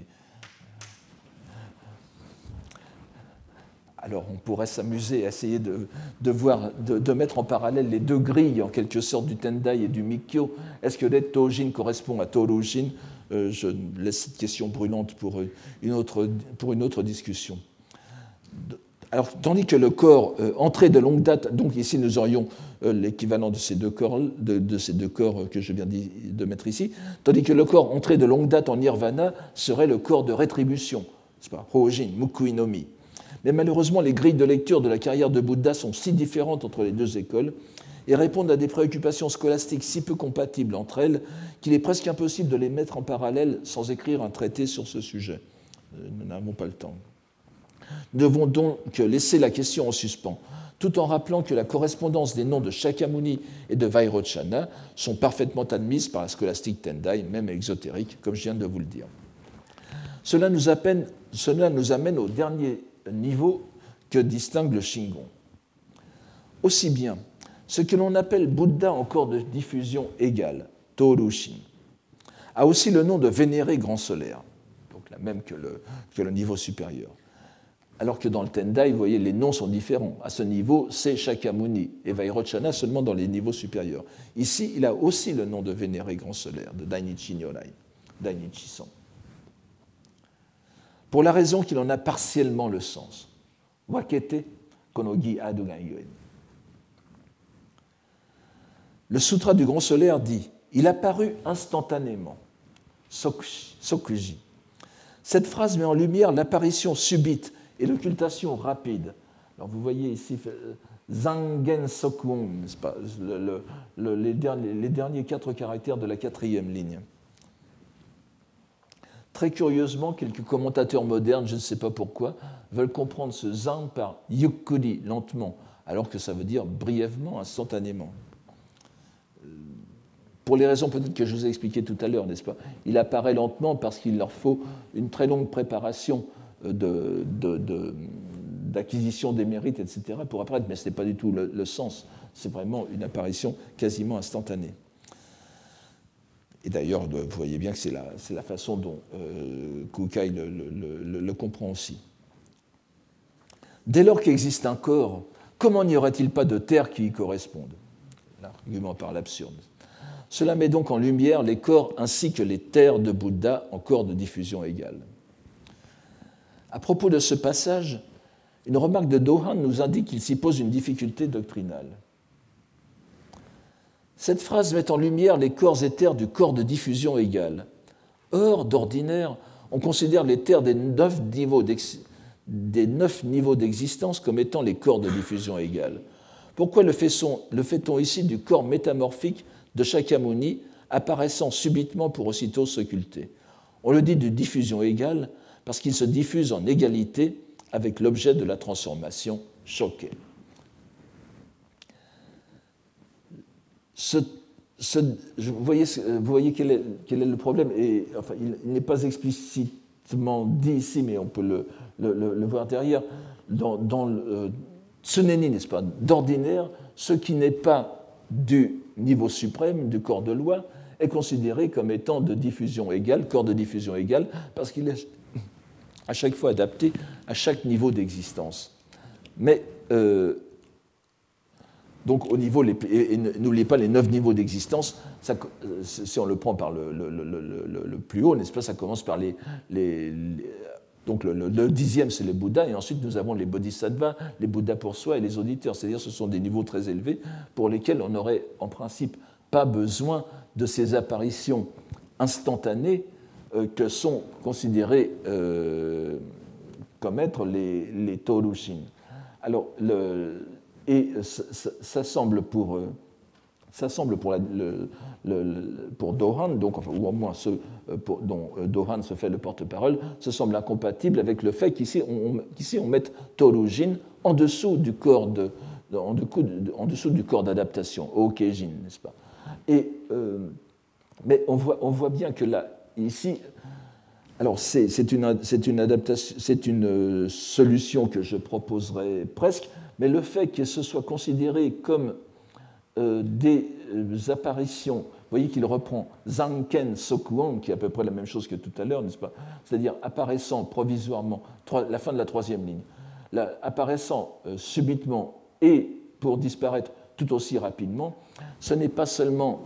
Alors on pourrait s'amuser à essayer de, de, mettre en parallèle les deux grilles en quelque sorte du Tendai et du Mikyo. Est-ce que l'être Tojin correspond à Torujin? Euh, Je laisse cette question brûlante pour une autre, discussion. Alors, tandis que le corps euh, entré de longue date, donc ici nous aurions euh, l'équivalent de ces deux corps, de, ces deux que je viens de mettre ici, tandis que le corps entré de longue date en nirvana serait le corps de rétribution, c'est pas. Mais malheureusement, les grilles de lecture de la carrière de Bouddha sont si différentes entre les deux écoles et répondent à des préoccupations scolastiques si peu compatibles entre elles qu'il est presque impossible de les mettre en parallèle sans écrire un traité sur ce sujet. Euh, nous n'avons pas le temps. Nous devons donc laisser la question en suspens, tout en rappelant que la correspondance des noms de Shakyamuni et de Vairochana sont parfaitement admises par la scolastique Tendai, même exotérique, comme je viens de vous le dire. Cela nous, cela nous amène au dernier niveau que distingue le Shingon. Aussi bien, ce que l'on appelle Bouddha en corps de diffusion égale, Torushin, a aussi le nom de vénéré grand solaire, donc la même que le, que le niveau supérieur alors que dans le Tendai, vous voyez, les noms sont différents. À ce niveau, c'est Shakyamuni et Vairochana seulement dans les niveaux supérieurs. Ici, il a aussi le nom de vénéré grand solaire, de Dainichi Nyorai, Dainichi-san. Pour la raison qu'il en a partiellement le sens. Wakete konogi. Le sutra du grand solaire dit Il apparut instantanément, Sokuji. Cette phrase met en lumière l'apparition subite et l'occultation rapide. Alors vous voyez ici euh, Zangen les, derniers, quatre caractères de la quatrième ligne. Très curieusement, quelques commentateurs modernes, je ne sais pas pourquoi, veulent comprendre ce zang par yukuri, lentement, alors que ça veut dire brièvement, instantanément. Euh, pour les raisons peut-être que je vous ai expliquées tout à l'heure, n'est-ce pas? Il apparaît lentement parce qu'il leur faut une très longue préparation d'acquisition de, des mérites, etc., pour apparaître, mais ce n'est pas du tout le, sens, c'est vraiment une apparition quasiment instantanée. Et d'ailleurs, vous voyez bien que c'est la, façon dont euh, Kukai le, le, comprend aussi. Dès lors qu'existe un corps, comment n'y aurait-il pas de terre qui y corresponde? L'argument par l'absurde. Cela met donc en lumière les corps ainsi que les terres de Bouddha en corps de diffusion égale. À propos de ce passage, une remarque de Dohan nous indique qu'il s'y pose une difficulté doctrinale. Cette phrase met en lumière les corps éthers du corps de diffusion égale. Or, d'ordinaire, on considère les terres des neuf niveaux d'existence comme étant les corps de diffusion égale. Pourquoi le fait-on ici du corps métamorphique de Shakyamuni apparaissant subitement pour aussitôt s'occulter? On le dit de diffusion égale parce qu'il se diffuse en égalité avec l'objet de la transformation vous, voyez, voyez quel, est, le problème et, enfin, Il, n'est pas explicitement dit ici, mais on peut le, voir derrière. Dans, dans le tsuneni, n'est-ce pas D'ordinaire, ce qui n'est pas du niveau suprême, du corps de loi, est considéré comme étant de diffusion égale, corps de diffusion égale, parce qu'il est à chaque fois adapté à chaque niveau d'existence. Mais euh, donc au niveau, et, n'oubliez pas les neuf niveaux d'existence, euh, si on le prend par le, plus haut, n'est-ce pas, ça commence par les, donc le, dixième, c'est les Bouddhas, et ensuite nous avons les Bodhisattvas, les Bouddhas pour soi et les auditeurs. C'est-à-dire ce sont des niveaux très élevés pour lesquels on n'aurait en principe pas besoin de ces apparitions instantanées euh, que sont considérés euh, comme être les, les Torushin. Alors, le, et ça, semble pour, euh, ça semble pour, pour Dohan, donc, enfin, ou au moins ceux dont Dohan se fait le porte-parole, ça semble incompatible avec le fait qu'ici on, on mette Torushin en dessous du corps de, en, dessous du corps d'adaptation, Okejin, n'est-ce pas? Et, mais on voit, on voit bien que là, ici, alors c'est une, une, adaptation, une euh, solution que je proposerai presque, mais le fait que ce soit considéré comme euh, des euh, apparitions, vous voyez qu'il reprend Zanken Sokuan, qui est à peu près la même chose que tout à l'heure, n'est-ce pas? C'est-à-dire apparaissant provisoirement, la fin de la troisième ligne, apparaissant subitement et pour disparaître tout aussi rapidement, ce n'est pas seulement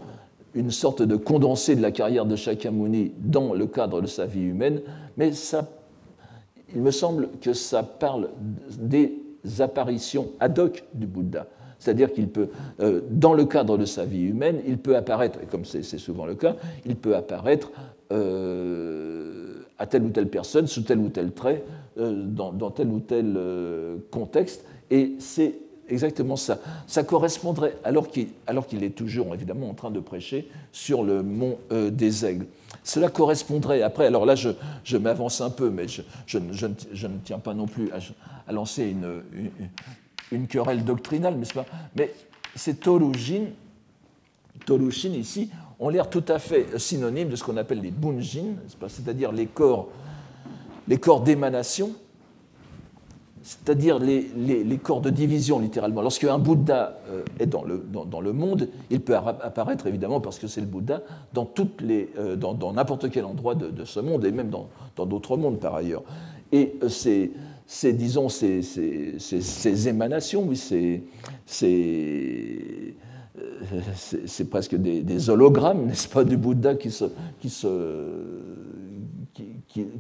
une sorte de condensé de la carrière de Shakyamuni dans le cadre de sa vie humaine, mais ça, il me semble que ça parle des apparitions ad hoc du Bouddha. C'est-à-dire qu'il peut, euh, dans le cadre de sa vie humaine, il peut apparaître, et comme c'est souvent le cas, il peut apparaître euh, à telle ou telle personne, sous tel ou tel trait, euh, dans, dans, tel ou tel contexte, et c'est exactement ça. Ça correspondrait, alors qu'il est toujours évidemment en train de prêcher sur le mont euh, des Aigles. Cela correspondrait, après, alors là je, m'avance un peu, mais je, ne tiens pas non plus à, lancer une, querelle doctrinale, pas? Mais ces Tolujin, Tolujin ici, ont l'air tout à fait synonymes de ce qu'on appelle les Bunjin, c'est-à-dire les corps, les corps d'émanation, c'est-à-dire les, corps de division littéralement. Lorsque un Bouddha euh, est dans le, monde, il peut apparaître évidemment parce que c'est le Bouddha dans, euh, n'importe quel endroit de, ce monde et même dans, d'autres mondes par ailleurs. Et euh, c'est disons, ces, ces, émanations, oui, c'est, c'est presque des, hologrammes, n'est-ce pas, du Bouddha qui se,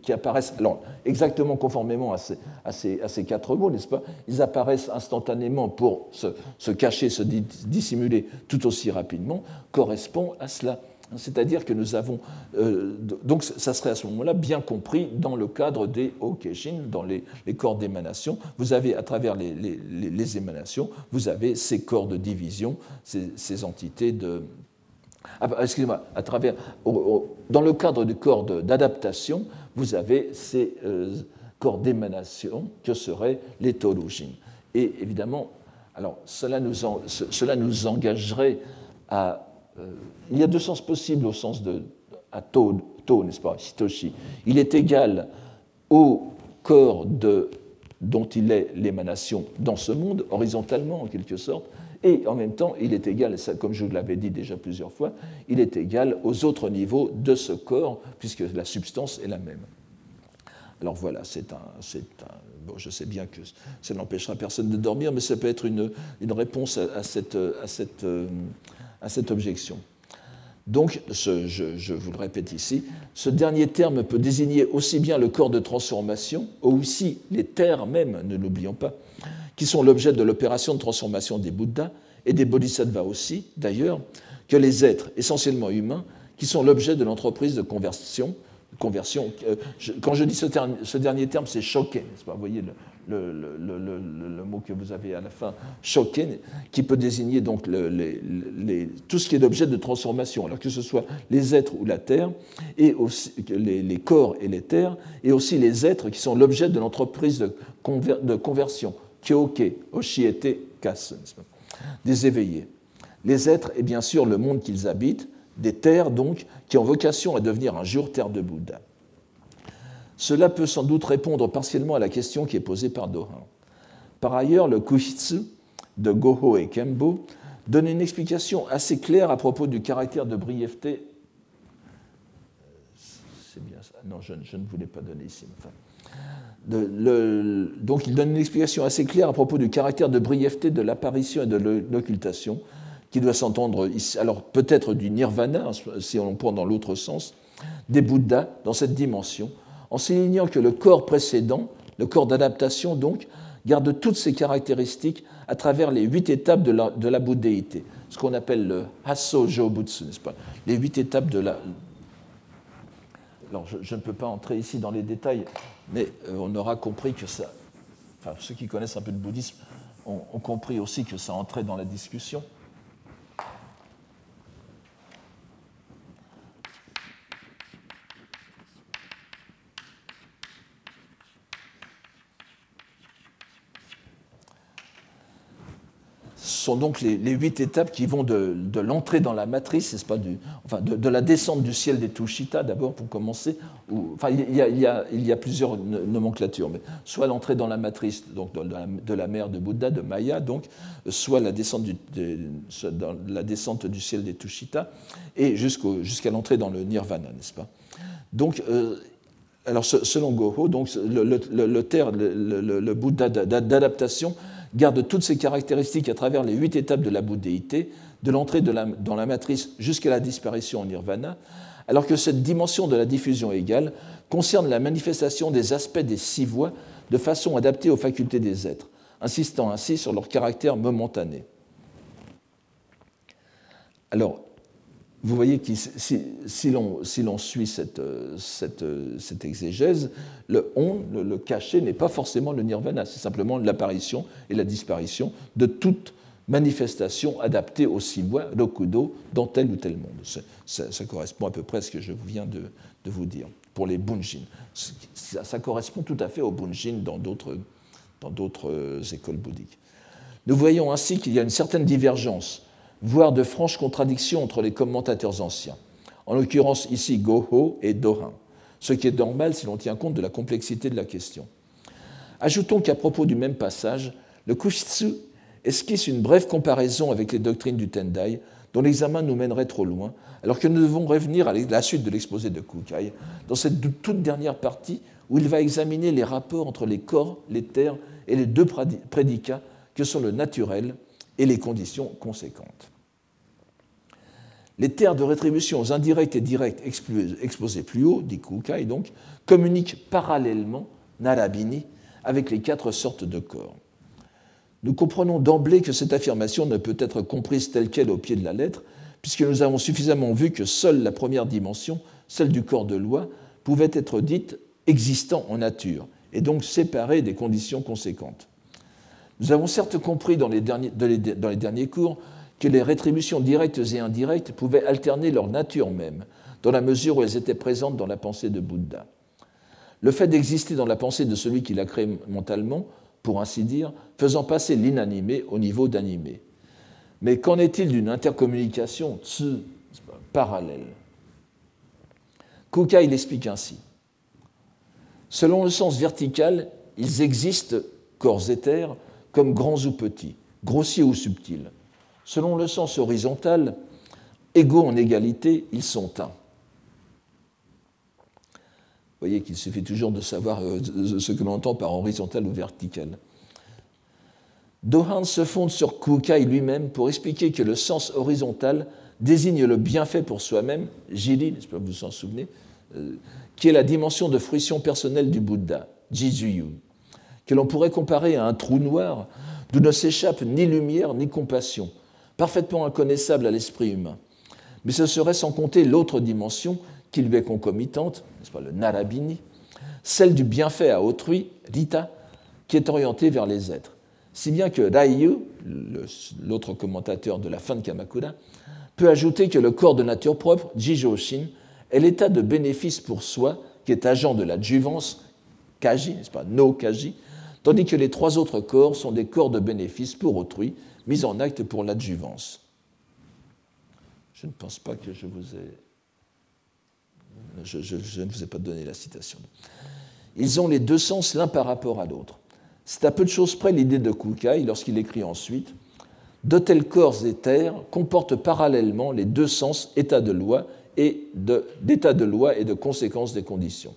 qui, apparaissent, alors exactement conformément à ces, quatre mots, n'est-ce pas? Ils apparaissent instantanément pour se, cacher, se dissimuler tout aussi rapidement, correspond à cela. C'est-à-dire que nous avons. Euh, donc, ça serait à ce moment-là bien compris dans le cadre des Okeshin, dans les, corps d'émanation. Vous avez, à travers les, émanations, vous avez ces corps de division, ces, ces entités de, excusez-moi, à travers, dans le cadre du corps d'adaptation, vous avez ces euh, corps d'émanation que seraient les. Et évidemment, alors cela nous, engagerait à. Euh, il y a deux sens possibles au sens de. à n'est-ce pas, Hitoshi. Il est égal au corps de, dont il est l'émanation dans ce monde, horizontalement en quelque sorte, et en même temps, il est égal, comme je l'avais dit déjà plusieurs fois, il est égal aux autres niveaux de ce corps, puisque la substance est la même. Alors voilà, c'est un, un, Bon, je sais bien que ça n'empêchera personne de dormir, mais ça peut être une, réponse à, cette, à, cette, à, cette, objection. Donc, je, vous le répète ici, ce dernier terme peut désigner aussi bien le corps de transformation, aussi les terres même, ne l'oublions pas, qui sont l'objet de l'opération de transformation des Bouddhas et des Bodhisattvas aussi, d'ailleurs, que les êtres essentiellement humains qui sont l'objet de l'entreprise de conversion. conversion euh, quand je dis ce, dernier terme, c'est choqué, Vous voyez le, mot que vous avez à la fin, choqué, qui peut désigner donc tout ce qui est l'objet de transformation, alors que ce soit les êtres ou la terre, et aussi les, corps et les terres, et aussi les êtres qui sont l'objet de l'entreprise de conversion Kyoke, Oshiete, des éveillés. Les êtres et bien sûr le monde qu'ils habitent, des terres donc, qui ont vocation à devenir un jour terre de Bouddha. Cela peut sans doute répondre partiellement à la question qui est posée par Dohan. Par ailleurs, le Kuhitsu de Goho et Kembo donne une explication assez claire à propos du caractère de brièveté. C'est bien ça. Non, je, ne voulais pas donner ici. Donc il donne une explication assez claire à propos du caractère de brièveté de l'apparition et de l'occultation, qui doit s'entendre, alors peut-être du nirvana, si on prend dans l'autre sens, des Bouddhas dans cette dimension, en soulignant que le corps précédent, le corps d'adaptation donc, garde toutes ces caractéristiques à travers les huit étapes de la, de bouddhéité, ce qu'on appelle le Hasso Jobutsu, n'est-ce pas? Les huit étapes de la, alors je, ne peux pas entrer ici dans les détails, mais euh, on aura compris que ça, enfin ceux qui connaissent un peu de bouddhisme ont compris aussi que ça entrait dans la discussion. Sont donc les, huit étapes qui vont de, l'entrée dans la matrice, n'est-ce pas, de, la descente du ciel des Tushita d'abord pour commencer. enfin, il y, a, plusieurs nomenclatures, mais soit l'entrée dans la matrice donc de la, mer de Bouddha, de Maya, donc, soit la descente du, ciel des Tushita, et jusqu'à l'entrée dans le Nirvana, n'est-ce pas Donc, euh, alors, selon Goho, donc, le, le, le Bouddha d'adaptation garde toutes ces caractéristiques à travers les huit étapes de la bouddhéité, de l'entrée dans la matrice jusqu'à la disparition en nirvana, alors que cette dimension de la diffusion égale concerne la manifestation des aspects des six voies de façon adaptée aux facultés des êtres, insistant ainsi sur leur caractère momentané. Alors, vous voyez que si, l'on suit cette, exégèse, le on, le, caché, n'est pas forcément le nirvana, c'est simplement l'apparition et la disparition de toute manifestation adaptée au siwa, l'okudo, dans tel ou tel monde. Ça, correspond à peu près à ce que je viens de, vous dire pour les bunjin. Ça, correspond tout à fait aux bunjin dans d'autres écoles bouddhiques. Nous voyons ainsi qu'il y a une certaine divergence, voire de franches contradictions entre les commentateurs anciens, en l'occurrence ici Goho et Dorin, ce qui est normal si l'on tient compte de la complexité de la question. Ajoutons qu'à propos du même passage, le Kushitsu esquisse une brève comparaison avec les doctrines du Tendai, dont l'examen nous mènerait trop loin, alors que nous devons revenir à la suite de l'exposé de Kukai, dans cette toute dernière partie où il va examiner les rapports entre les corps, les terres et les deux prédicats que sont le naturel et les conditions conséquentes. Les terres de rétribution indirectes et directes exposées plus haut, dit Kukai donc, communiquent parallèlement, Narabini, avec les quatre sortes de corps. Nous comprenons d'emblée que cette affirmation ne peut être comprise telle qu'elle au pied de la lettre, puisque nous avons suffisamment vu que seule la première dimension, celle du corps de loi, pouvait être dite existant en nature, et donc séparée des conditions conséquentes. Nous avons certes compris dans les derniers, cours que les rétributions directes et indirectes pouvaient alterner leur nature même, dans la mesure où elles étaient présentes dans la pensée de Bouddha. Le fait d'exister dans la pensée de celui qui l'a créé mentalement pour ainsi dire, faisant passer l'inanimé au niveau d'animé. Mais qu'en est-il d'une intercommunication tsu, parallèle? Kukai l'explique ainsi. Selon le sens vertical, ils existent, corps éthers, comme grands ou petits, grossiers ou subtils. Selon le sens horizontal, égaux en égalité, ils sont un. Vous voyez qu'il suffit toujours de savoir euh, ce que l'on entend par horizontal ou vertical. Dohan se fonde sur Kukai lui-même pour expliquer que le sens horizontal désigne le bienfait pour soi-même, Jiri, j'espère que vous vous en souvenez, euh, qui est la dimension de fruition personnelle du Bouddha, Jizuyu, que l'on pourrait comparer à un trou noir d'où ne s'échappe ni lumière ni compassion, parfaitement inconnaissable à l'esprit humain. Mais ce serait sans compter l'autre dimension qui lui est concomitante, n'est-ce pas, le narabini, celle du bienfait à autrui, rita, qui est orientée vers les êtres. Si bien que Raiyu, l'autre commentateur de la fin de Kamakura, peut ajouter que le corps de nature propre, Jijoshin, est l'état de bénéfice pour soi qui est agent de l'adjuvance, kaji, n'est-ce pas, no kaji, tandis que les trois autres corps sont des corps de bénéfice pour autrui, mis en acte pour l'adjuvance. Je ne pense pas que je vous ai je, ne vous ai pas donné la citation. Ils ont les deux sens l'un par rapport à l'autre. C'est à peu de choses près l'idée de Kukai lorsqu'il écrit ensuite De tels corps et terres comportent parallèlement les deux sens état de loi et d'état de, de loi et de conséquence des conditions.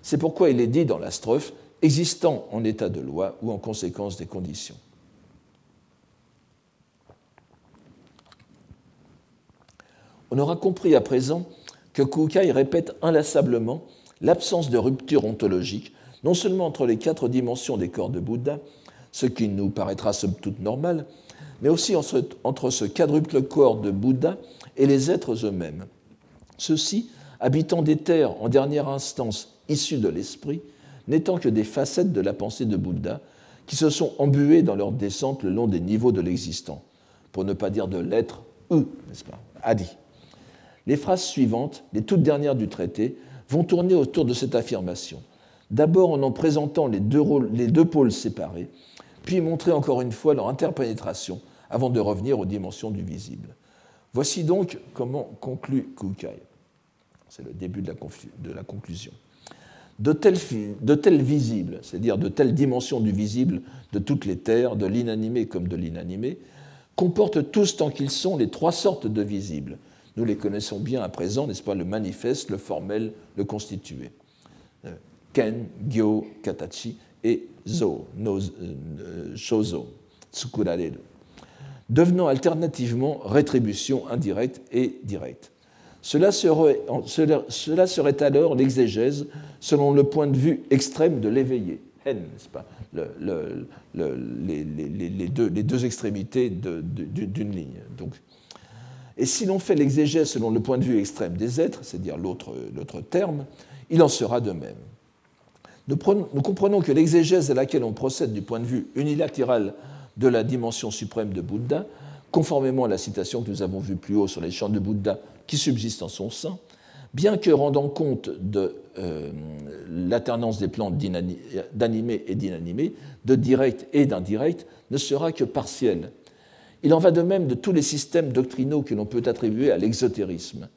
C'est pourquoi il est dit dans la strophe existant en état de loi ou en conséquence des conditions. On aura compris à présent que Kukai répète inlassablement l'absence de rupture ontologique, non seulement entre les quatre dimensions des corps de Bouddha, ce qui nous paraîtra somme toute normal, mais aussi entre ce quadruple corps de Bouddha et les êtres eux-mêmes. Ceux-ci, habitant des terres en dernière instance issus de l'esprit, n'étant que des facettes de la pensée de Bouddha, qui se sont embuées dans leur descente le long des niveaux de l'existant, pour ne pas dire de l'être ou, n'est-ce pas, Adi. Les phrases suivantes, les toutes dernières du traité, vont tourner autour de cette affirmation. D'abord en en présentant les deux, les deux pôles séparés, puis montrer encore une fois leur interpénétration avant de revenir aux dimensions du visible. Voici donc comment conclut Kukai. C'est le début de la, conclusion. De tels, visibles, c'est-à-dire de telles dimensions du visible de toutes les terres, de l'inanimé comme de l'inanimé, comportent tous tant qu'ils sont les trois sortes de visibles, nous les connaissons bien à présent, n'est-ce pas, le manifeste, le formel, le constitué. Euh, Ken, Gyo, Katachi et Zo, no, euh, Shozo, devenant alternativement rétribution indirecte et directe. Cela serait, alors l'exégèse selon le point de vue extrême de l'éveillé, n'est-ce pas, le, les, deux, extrémités d'une ligne. Et si l'on fait l'exégèse selon le point de vue extrême des êtres, c'est-à-dire l'autre terme, il en sera de même. Nous, comprenons que l'exégèse à laquelle on procède du point de vue unilatéral de la dimension suprême de Bouddha, conformément à la citation que nous avons vue plus haut sur les chants de Bouddha qui subsistent en son sein, Bien que rendant compte de euh, l'alternance des plantes d'animés et d'inanimés, de direct et d'indirect, ne sera que partielle. Il en va de même de tous les systèmes doctrinaux que l'on peut attribuer à l'exotérisme.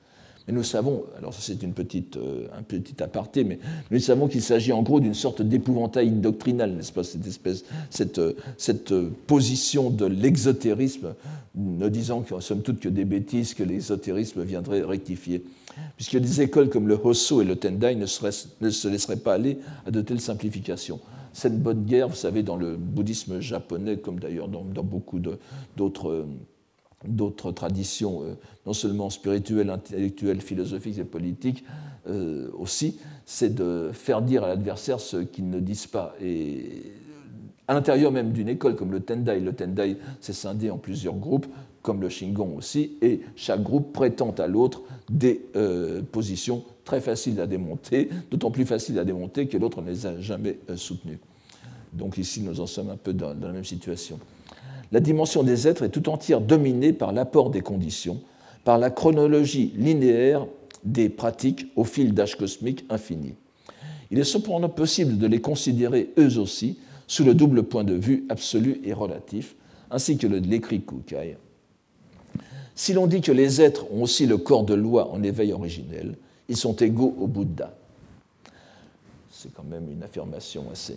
Mais nous savons, alors c'est une petite, euh, un petit aparté, mais nous savons qu'il s'agit en gros d'une sorte d'épouvantail doctrinal, n'est-ce pas, cette espèce, cette, euh, cette euh, position de l'exotérisme, ne disant que somme toute que des bêtises que l'exotérisme viendrait rectifier. Puisque des écoles comme le Hosso et le Tendai ne, se laisseraient pas aller à de telles simplifications cette bonne guerre, vous savez, dans le bouddhisme japonais, comme d'ailleurs dans, beaucoup d'autres d'autres traditions, euh, non seulement spirituelles, intellectuelles, philosophiques et politiques euh, aussi, c'est de faire dire à l'adversaire ce qu'ils ne disent pas. Et à l'intérieur même d'une école comme le Tendai, le Tendai s'est scindé en plusieurs groupes, comme le Shingon aussi, et chaque groupe prétend à l'autre des euh, positions très faciles à démonter, d'autant plus faciles à démonter que l'autre ne les a jamais soutenues. Donc ici, nous en sommes un peu dans la même situation la dimension des êtres est tout entière dominée par l'apport des conditions, par la chronologie linéaire des pratiques au fil d'âge cosmique infini. Il est cependant possible de les considérer eux aussi sous le double point de vue absolu et relatif, ainsi que l'écrit Kukai. Si l'on dit que les êtres ont aussi le corps de loi en éveil originel, ils sont égaux au Bouddha. C'est quand même une affirmation assez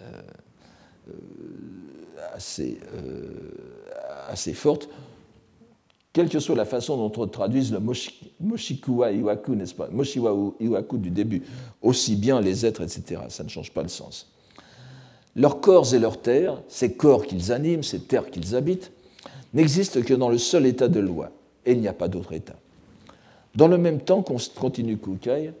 euh, euh, assez, euh, assez forte, quelle que soit la façon dont on traduise le Moshikuwa Iwaku, n'est-ce pas? Moshiwa Iwaku du début, aussi bien les êtres, etc. Ça ne change pas le sens. Leurs corps et leurs terres, ces corps qu'ils animent, ces terres qu'ils habitent, n'existent que dans le seul état de loi, et il n'y a pas d'autre état. Dans le même temps, continue Kukai,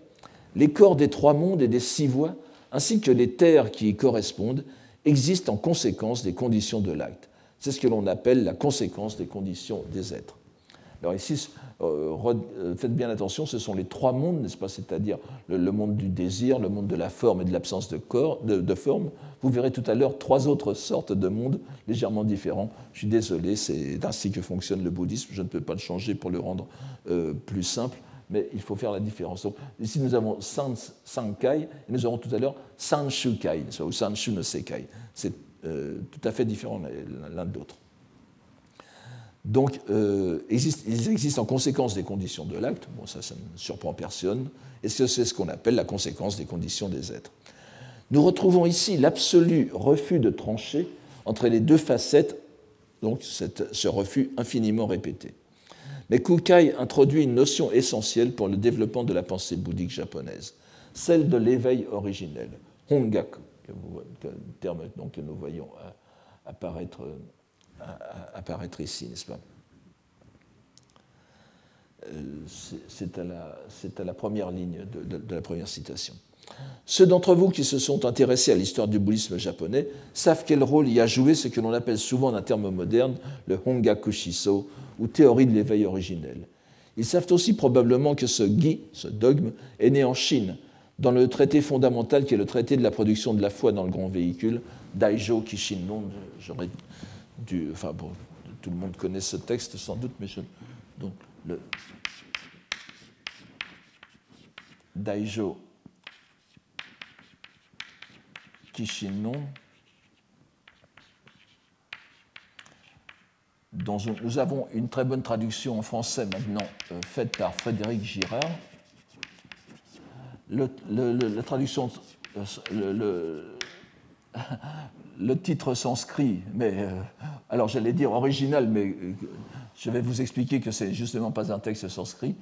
les corps des trois mondes et des six voies, ainsi que les terres qui y correspondent, existent en conséquence des conditions de l'acte. C'est ce que l'on appelle la conséquence des conditions des êtres. Alors ici, euh, euh, faites bien attention, ce sont les trois mondes, n'est-ce pas? C'est-à-dire le, monde du désir, le monde de la forme et de l'absence de, de, forme. Vous verrez tout à l'heure trois autres sortes de mondes légèrement différents. Je suis désolé, c'est ainsi que fonctionne le bouddhisme. Je ne peux pas le changer pour le rendre euh, plus simple mais il faut faire la différence. Ici, nous avons Sankai, et nous aurons tout à l'heure Sanshukai, ou Sanshu no Sekai. C'est euh, tout à fait différent l'un de l'autre. Donc, euh, ils existent en conséquence des conditions de l'acte. Bon, ça, ça ne surprend personne. Et c'est ce qu'on appelle la conséquence des conditions des êtres? Nous retrouvons ici l'absolu refus de trancher entre les deux facettes, donc ce refus infiniment répété. Mais Kukai introduit une notion essentielle pour le développement de la pensée bouddhique japonaise, celle de l'éveil originel, hongaku, terme donc, que nous voyons apparaître, apparaître ici, n'est-ce pas? Euh, C'est à, la première ligne de la première citation. Ceux d'entre vous qui se sont intéressés à l'histoire du bouddhisme japonais savent quel rôle y a joué ce que l'on appelle souvent d'un terme moderne le Hongaku Shiso, ou théorie de l'éveil originel. Ils savent aussi probablement que ce gi, ce dogme, est né en Chine, dans le traité fondamental qui est le traité de la production de la foi dans le grand véhicule, Daijo Kishinnon. J'aurais tout le monde connaît ce texte sans doute, mais je. Donc, le. Daijo Kishinon, dont nous avons une très bonne traduction en français maintenant euh, faite par Frédéric Girard. Le, la traduction, euh, le, titre sanskrit, mais euh, alors j'allais dire original, mais je vais vous expliquer que c'est justement pas un texte sanskrit.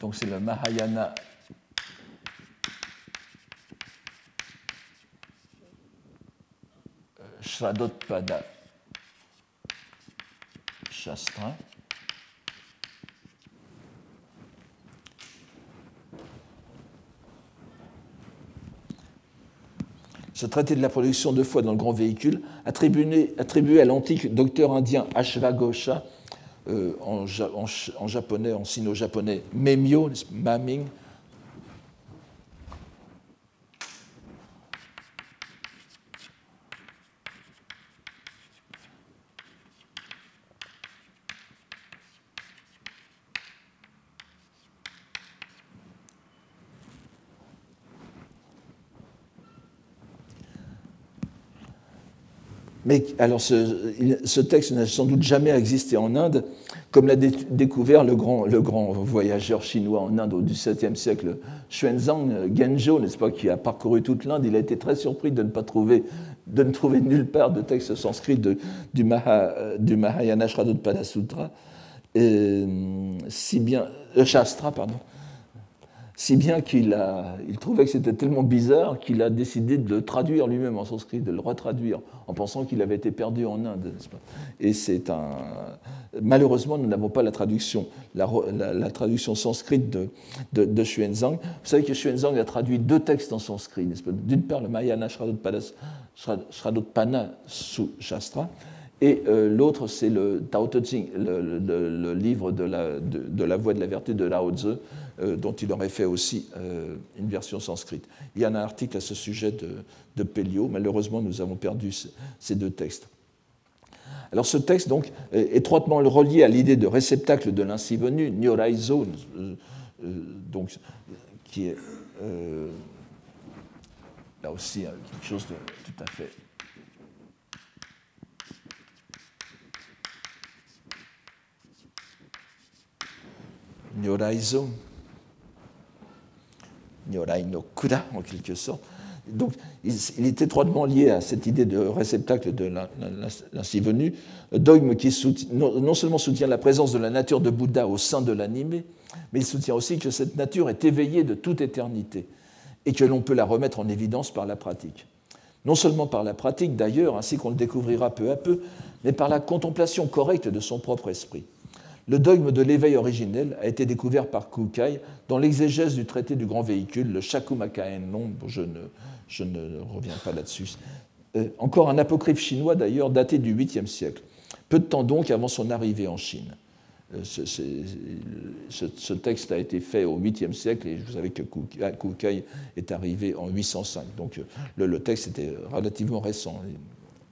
donc c'est le Mahayana Shradotpada Shastra. Ce traité de la production de foi dans le grand véhicule, attribué, à l'antique docteur indien Ashwagosha, euh, en, en, japonais, en sino-japonais, Memyo, Maming, Mais alors ce, texte n'a sans doute jamais existé en Inde, comme l'a découvert le grand, le grand, voyageur chinois en Inde au XVIIe siècle, Xuanzang Genzhou, n'est-ce pas, qui a parcouru toute l'Inde. Il a été très surpris de ne pas trouver, de nulle part de texte sanskrit du, Maha, du Mahayana Shraddhopada Sutra, si bien, euh, Shastra, pardon, si bien qu'il il trouvait que c'était tellement bizarre qu'il a décidé de le traduire lui-même en sanskrit, de le retraduire, en pensant qu'il avait été perdu en Inde. Et c'est un. Malheureusement, nous n'avons pas la traduction, la, traduction sanskrit de, de, de, Xuanzang. Vous savez que Xuanzang a traduit deux textes en sanskrit. D'une part, le Mahayana Shradotpana Shastra, et euh, l'autre, c'est le Tao Te Ching, le, livre de la, de, la, voie de la vertu de Lao Tzu, euh, dont il aurait fait aussi euh, une version sanscrite. Il y a un article à ce sujet de, Pelliot. Malheureusement, nous avons perdu ces deux textes. Alors ce texte, donc, étroitement relié à l'idée de réceptacle de l'ainsi venu, Nyoraizo, donc, qui est là aussi quelque chose de tout à fait Nyoraizo, Nyorai no en quelque sorte. Donc, il, est étroitement lié à cette idée de réceptacle de l'ainsi venu, dogme qui non, seulement soutient la présence de la nature de Bouddha au sein de l'animé, mais il soutient aussi que cette nature est éveillée de toute éternité et que l'on peut la remettre en évidence par la pratique. Non seulement par la pratique d'ailleurs, ainsi qu'on le découvrira peu à peu, mais par la contemplation correcte de son propre esprit. Le dogme de l'éveil originel a été découvert par Kukai dans l'exégèse du traité du grand véhicule, le Shakumakaen. Non, je ne, reviens pas là-dessus. Euh, encore un apocryphe chinois d'ailleurs, daté du 8e siècle, peu de temps donc avant son arrivée en Chine. Euh, ce, texte a été fait au 8e siècle et vous savez que Kukai est arrivé en 805. Donc le, le texte était relativement récent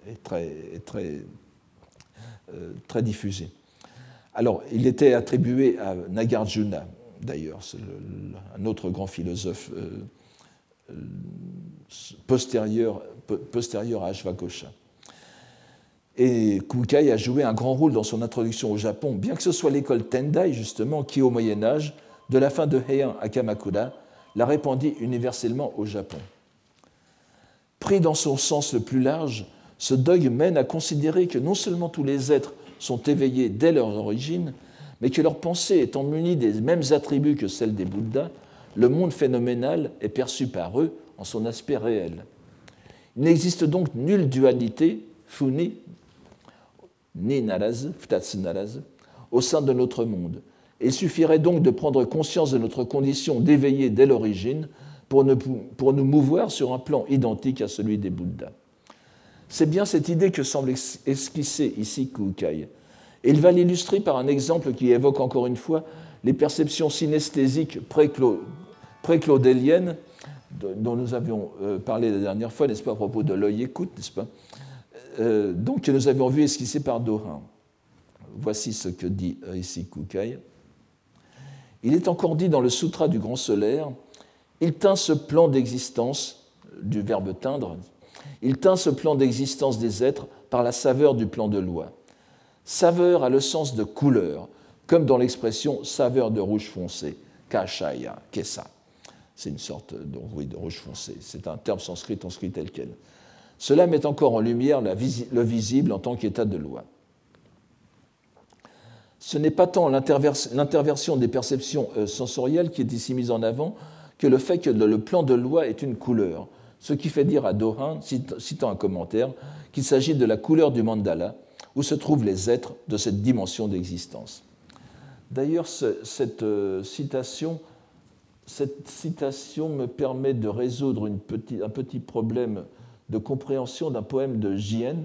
et euh, très diffusé. Alors, il était attribué à Nagarjuna, d'ailleurs, un autre grand philosophe euh, euh, postérieur, postérieur à Ashvagosha. Et Kukai a joué un grand rôle dans son introduction au Japon, bien que ce soit l'école Tendai, justement, qui, au Moyen-Âge, de la fin de Heian à Kamakura, l'a répandit universellement au Japon. Pris dans son sens le plus large, ce dogme mène à considérer que non seulement tous les êtres sont éveillés dès leur origine, mais que leur pensée étant munie des mêmes attributs que celle des Bouddhas, le monde phénoménal est perçu par eux en son aspect réel. Il n'existe donc nulle dualité, funi, ni naraz, naraz, au sein de notre monde. il suffirait donc de prendre conscience de notre condition d'éveiller dès l'origine pour nous mouvoir sur un plan identique à celui des Bouddhas. C'est bien cette idée que semble esquisser ici Kukai. Et il va l'illustrer par un exemple qui évoque encore une fois les perceptions synesthésiques pré-claudéliennes dont nous avions euh, parlé la dernière fois, n'est-ce pas, à propos de l'œil écoute, n'est-ce pas euh, Donc, que nous avions vu esquisser par Dorin. Voici ce que dit euh, ici Kukai. Il est encore dit dans le Sutra du Grand Solaire il tint ce plan d'existence, du verbe teindre, il tint ce plan d'existence des êtres par la saveur du plan de loi. Saveur a le sens de couleur, comme dans l'expression saveur de rouge foncé, kashaya, kesa. C'est une sorte de, de rouge foncé. C'est un terme sanskrit inscrit tel quel. Cela met encore en lumière le visible en tant qu'état de loi. Ce n'est pas tant l'interversion des perceptions euh, sensorielles qui est ici mise en avant que le fait que le plan de loi est une couleur, ce qui fait dire à Dohan, citant un commentaire, qu'il s'agit de la couleur du mandala, où se trouvent les êtres de cette dimension d'existence. D'ailleurs, cette, euh, citation, cette citation me permet de résoudre un petit problème de compréhension d'un poème de Jien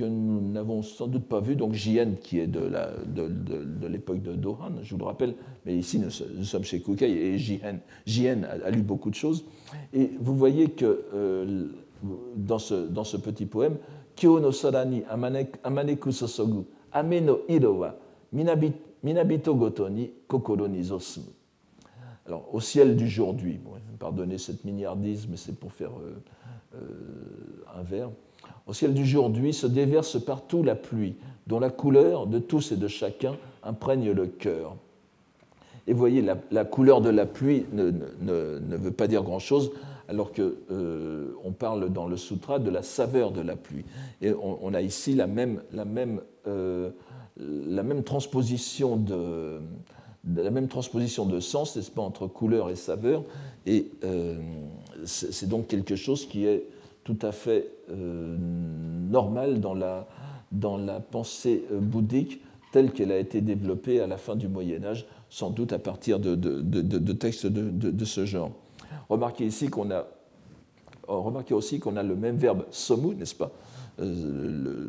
que nous n'avons sans doute pas vu, donc Jien qui est de, l'époque de, Dohan, je vous le rappelle, mais ici nous, sommes chez Kukai et Jien, a, lu beaucoup de choses. Et vous voyez que euh, dans, ce, dans ce petit poème, Kyo no sarani amaneku sosogu, ame no minabito goto ni kokoro ni zosumu. Alors, au ciel d'aujourd'hui, pardonnez cette milliardisme, c'est pour faire euh, euh, un verbe. Au ciel d'aujourd'hui se déverse partout la pluie, dont la couleur de tous et de chacun imprègne le cœur. Et voyez, la, couleur de la pluie ne, veut pas dire grand-chose, alors qu'on euh, parle dans le sutra de la saveur de la pluie. Et on, a ici la même, la même, euh, la même transposition de, la même transposition de sens, n'est-ce pas, entre couleur et saveur. Et euh, c'est donc quelque chose qui est tout à fait normal dans la, dans la pensée bouddhique telle qu'elle a été développée à la fin du Moyen Âge, sans doute à partir de, textes de, ce genre. Remarquez ici qu'on a, oh, remarquez aussi qu'on a le même verbe somu, n'est-ce pas? Euh,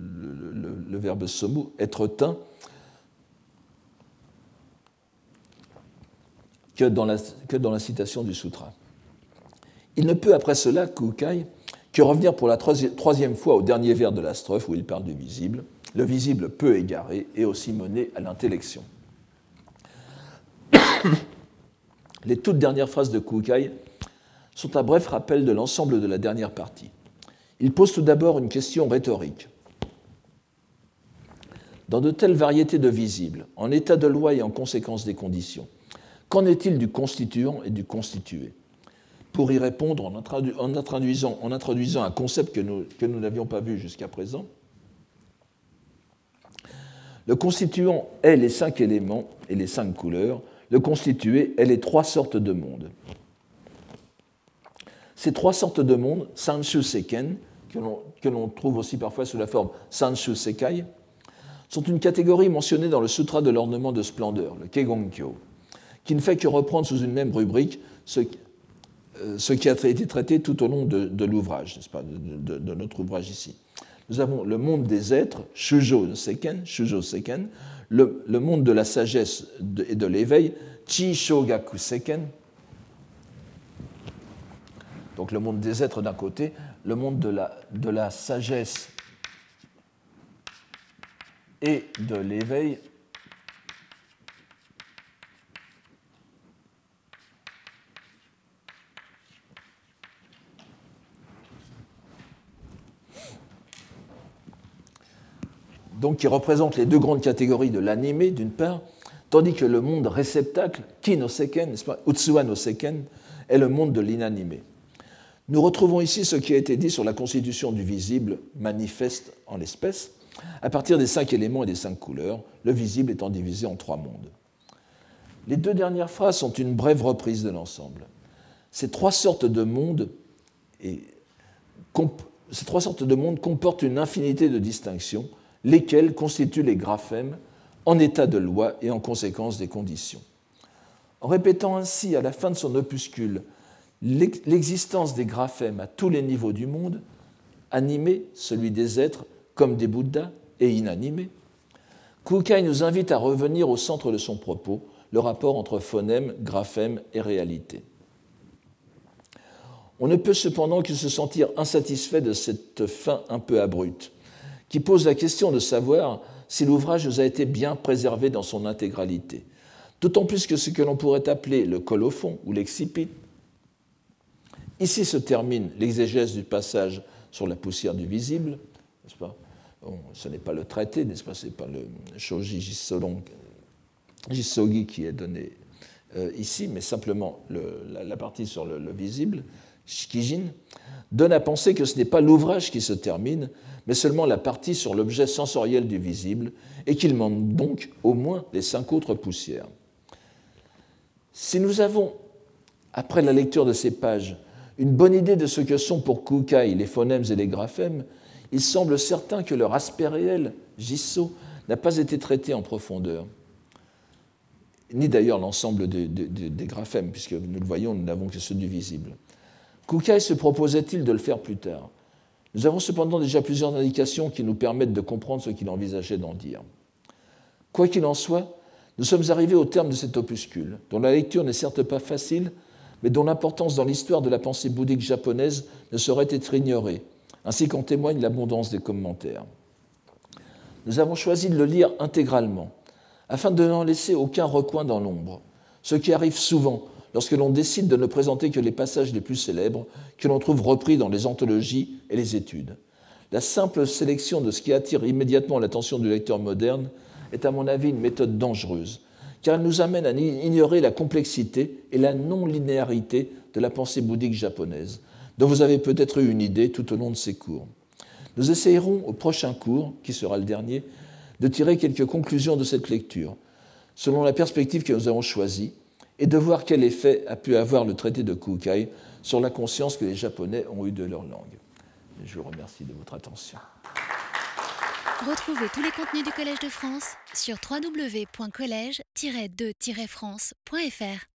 le, verbe somu, être teint, que dans, la, que dans la citation du sutra. Il ne peut après cela, Kukai, que revenir pour la troisième fois au dernier vers de la strophe où il parle du visible, le visible peut égarer et aussi mener à l'intellection. Les toutes dernières phrases de Kukai sont un bref rappel de l'ensemble de la dernière partie. Il pose tout d'abord une question rhétorique. Dans de telles variétés de visibles, en état de loi et en conséquence des conditions, qu'en est-il du constituant et du constitué? Pour y répondre en introduisant, un concept que nous, n'avions pas vu jusqu'à présent, le constituant est les cinq éléments et les cinq couleurs. Le constitué est les trois sortes de monde. Ces trois sortes de monde, Sanshu Seken, que l'on trouve aussi parfois sous la forme Sanshu Sekai, sont une catégorie mentionnée dans le Sutra de l'ornement de splendeur, le Kegongkyo, qui ne fait que reprendre sous une même rubrique ce, euh, qui a été traité tout au long de, l'ouvrage, n'est-ce pas, de notre ouvrage ici. Nous avons le monde des êtres, Shujo Seken, Shujo le, monde de la sagesse et de l'éveil, Chi Shogaku Seken, donc le monde des êtres d'un côté, le monde de la sagesse et de l'éveil donc qui représente les deux grandes catégories de l'animé, d'une part, tandis que le monde réceptacle, ki no seken, Utsuwa no seken, est le monde de l'inanimé. Nous retrouvons ici ce qui a été dit sur la constitution du visible manifeste en l'espèce, à partir des cinq éléments et des cinq couleurs, le visible étant divisé en trois mondes. Les deux dernières phrases sont une brève reprise de l'ensemble. Ces trois sortes de mondes comportent une infinité de distinctions lesquels constituent les graphèmes en état de loi et en conséquence des conditions. En répétant ainsi à la fin de son opuscule l'existence des graphèmes à tous les niveaux du monde, animés, celui des êtres, comme des Bouddhas, et inanimés, Kukai nous invite à revenir au centre de son propos, le rapport entre phonème, graphème et réalité. On ne peut cependant que se sentir insatisfait de cette fin un peu abrupte, qui pose la question de savoir si l'ouvrage nous a été bien préservé dans son intégralité. D'autant plus que ce que l'on pourrait appeler le colophon ou l'excipit. Ici se termine l'exégèse du passage sur la poussière du visible, Ce n'est pas le traité, n'est-ce pas? Ce n'est pas le Shoji Jisogi qui est donné euh, ici, mais simplement la, partie sur le visible, Shikijin, donne à penser que ce n'est pas l'ouvrage qui se termine, mais seulement la partie sur l'objet sensoriel du visible, et qu'il manque donc au moins les cinq autres poussières. Si nous avons, après la lecture de ces pages, une bonne idée de ce que sont pour Kukai les phonèmes et les graphèmes, il semble certain que leur aspect réel, Jisso, n'a pas été traité en profondeur, ni d'ailleurs l'ensemble des graphèmes, puisque nous le voyons, nous n'avons que ceux du visible. Kukai se proposait-il de le faire plus tard? Nous avons cependant déjà plusieurs indications qui nous permettent de comprendre ce qu'il envisageait d'en dire. Quoi qu'il en soit, nous sommes arrivés au terme de cet opuscule, dont la lecture n'est certes pas facile, mais dont l'importance dans l'histoire de la pensée bouddhique japonaise ne saurait être ignorée, ainsi qu'en témoigne l'abondance des commentaires. Nous avons choisi de le lire intégralement, afin de n'en laisser aucun recoin dans l'ombre, ce qui arrive souvent lorsque l'on décide de ne présenter que les passages les plus célèbres que l'on trouve repris dans les anthologies et les études. La simple sélection de ce qui attire immédiatement l'attention du lecteur moderne est à mon avis une méthode dangereuse, car elle nous amène à ignorer la complexité et la non-linéarité de la pensée bouddhique japonaise, dont vous avez peut-être eu une idée tout au long de ces cours. Nous essayerons au prochain cours, qui sera le dernier, de tirer quelques conclusions de cette lecture, selon la perspective que nous avons choisie, et de voir quel effet a pu avoir le traité de Kukai sur la conscience que les Japonais ont eue de leur langue. Je vous remercie de votre attention. Retrouvez tous les contenus du Collège de France sur www.colège-2-france.fr.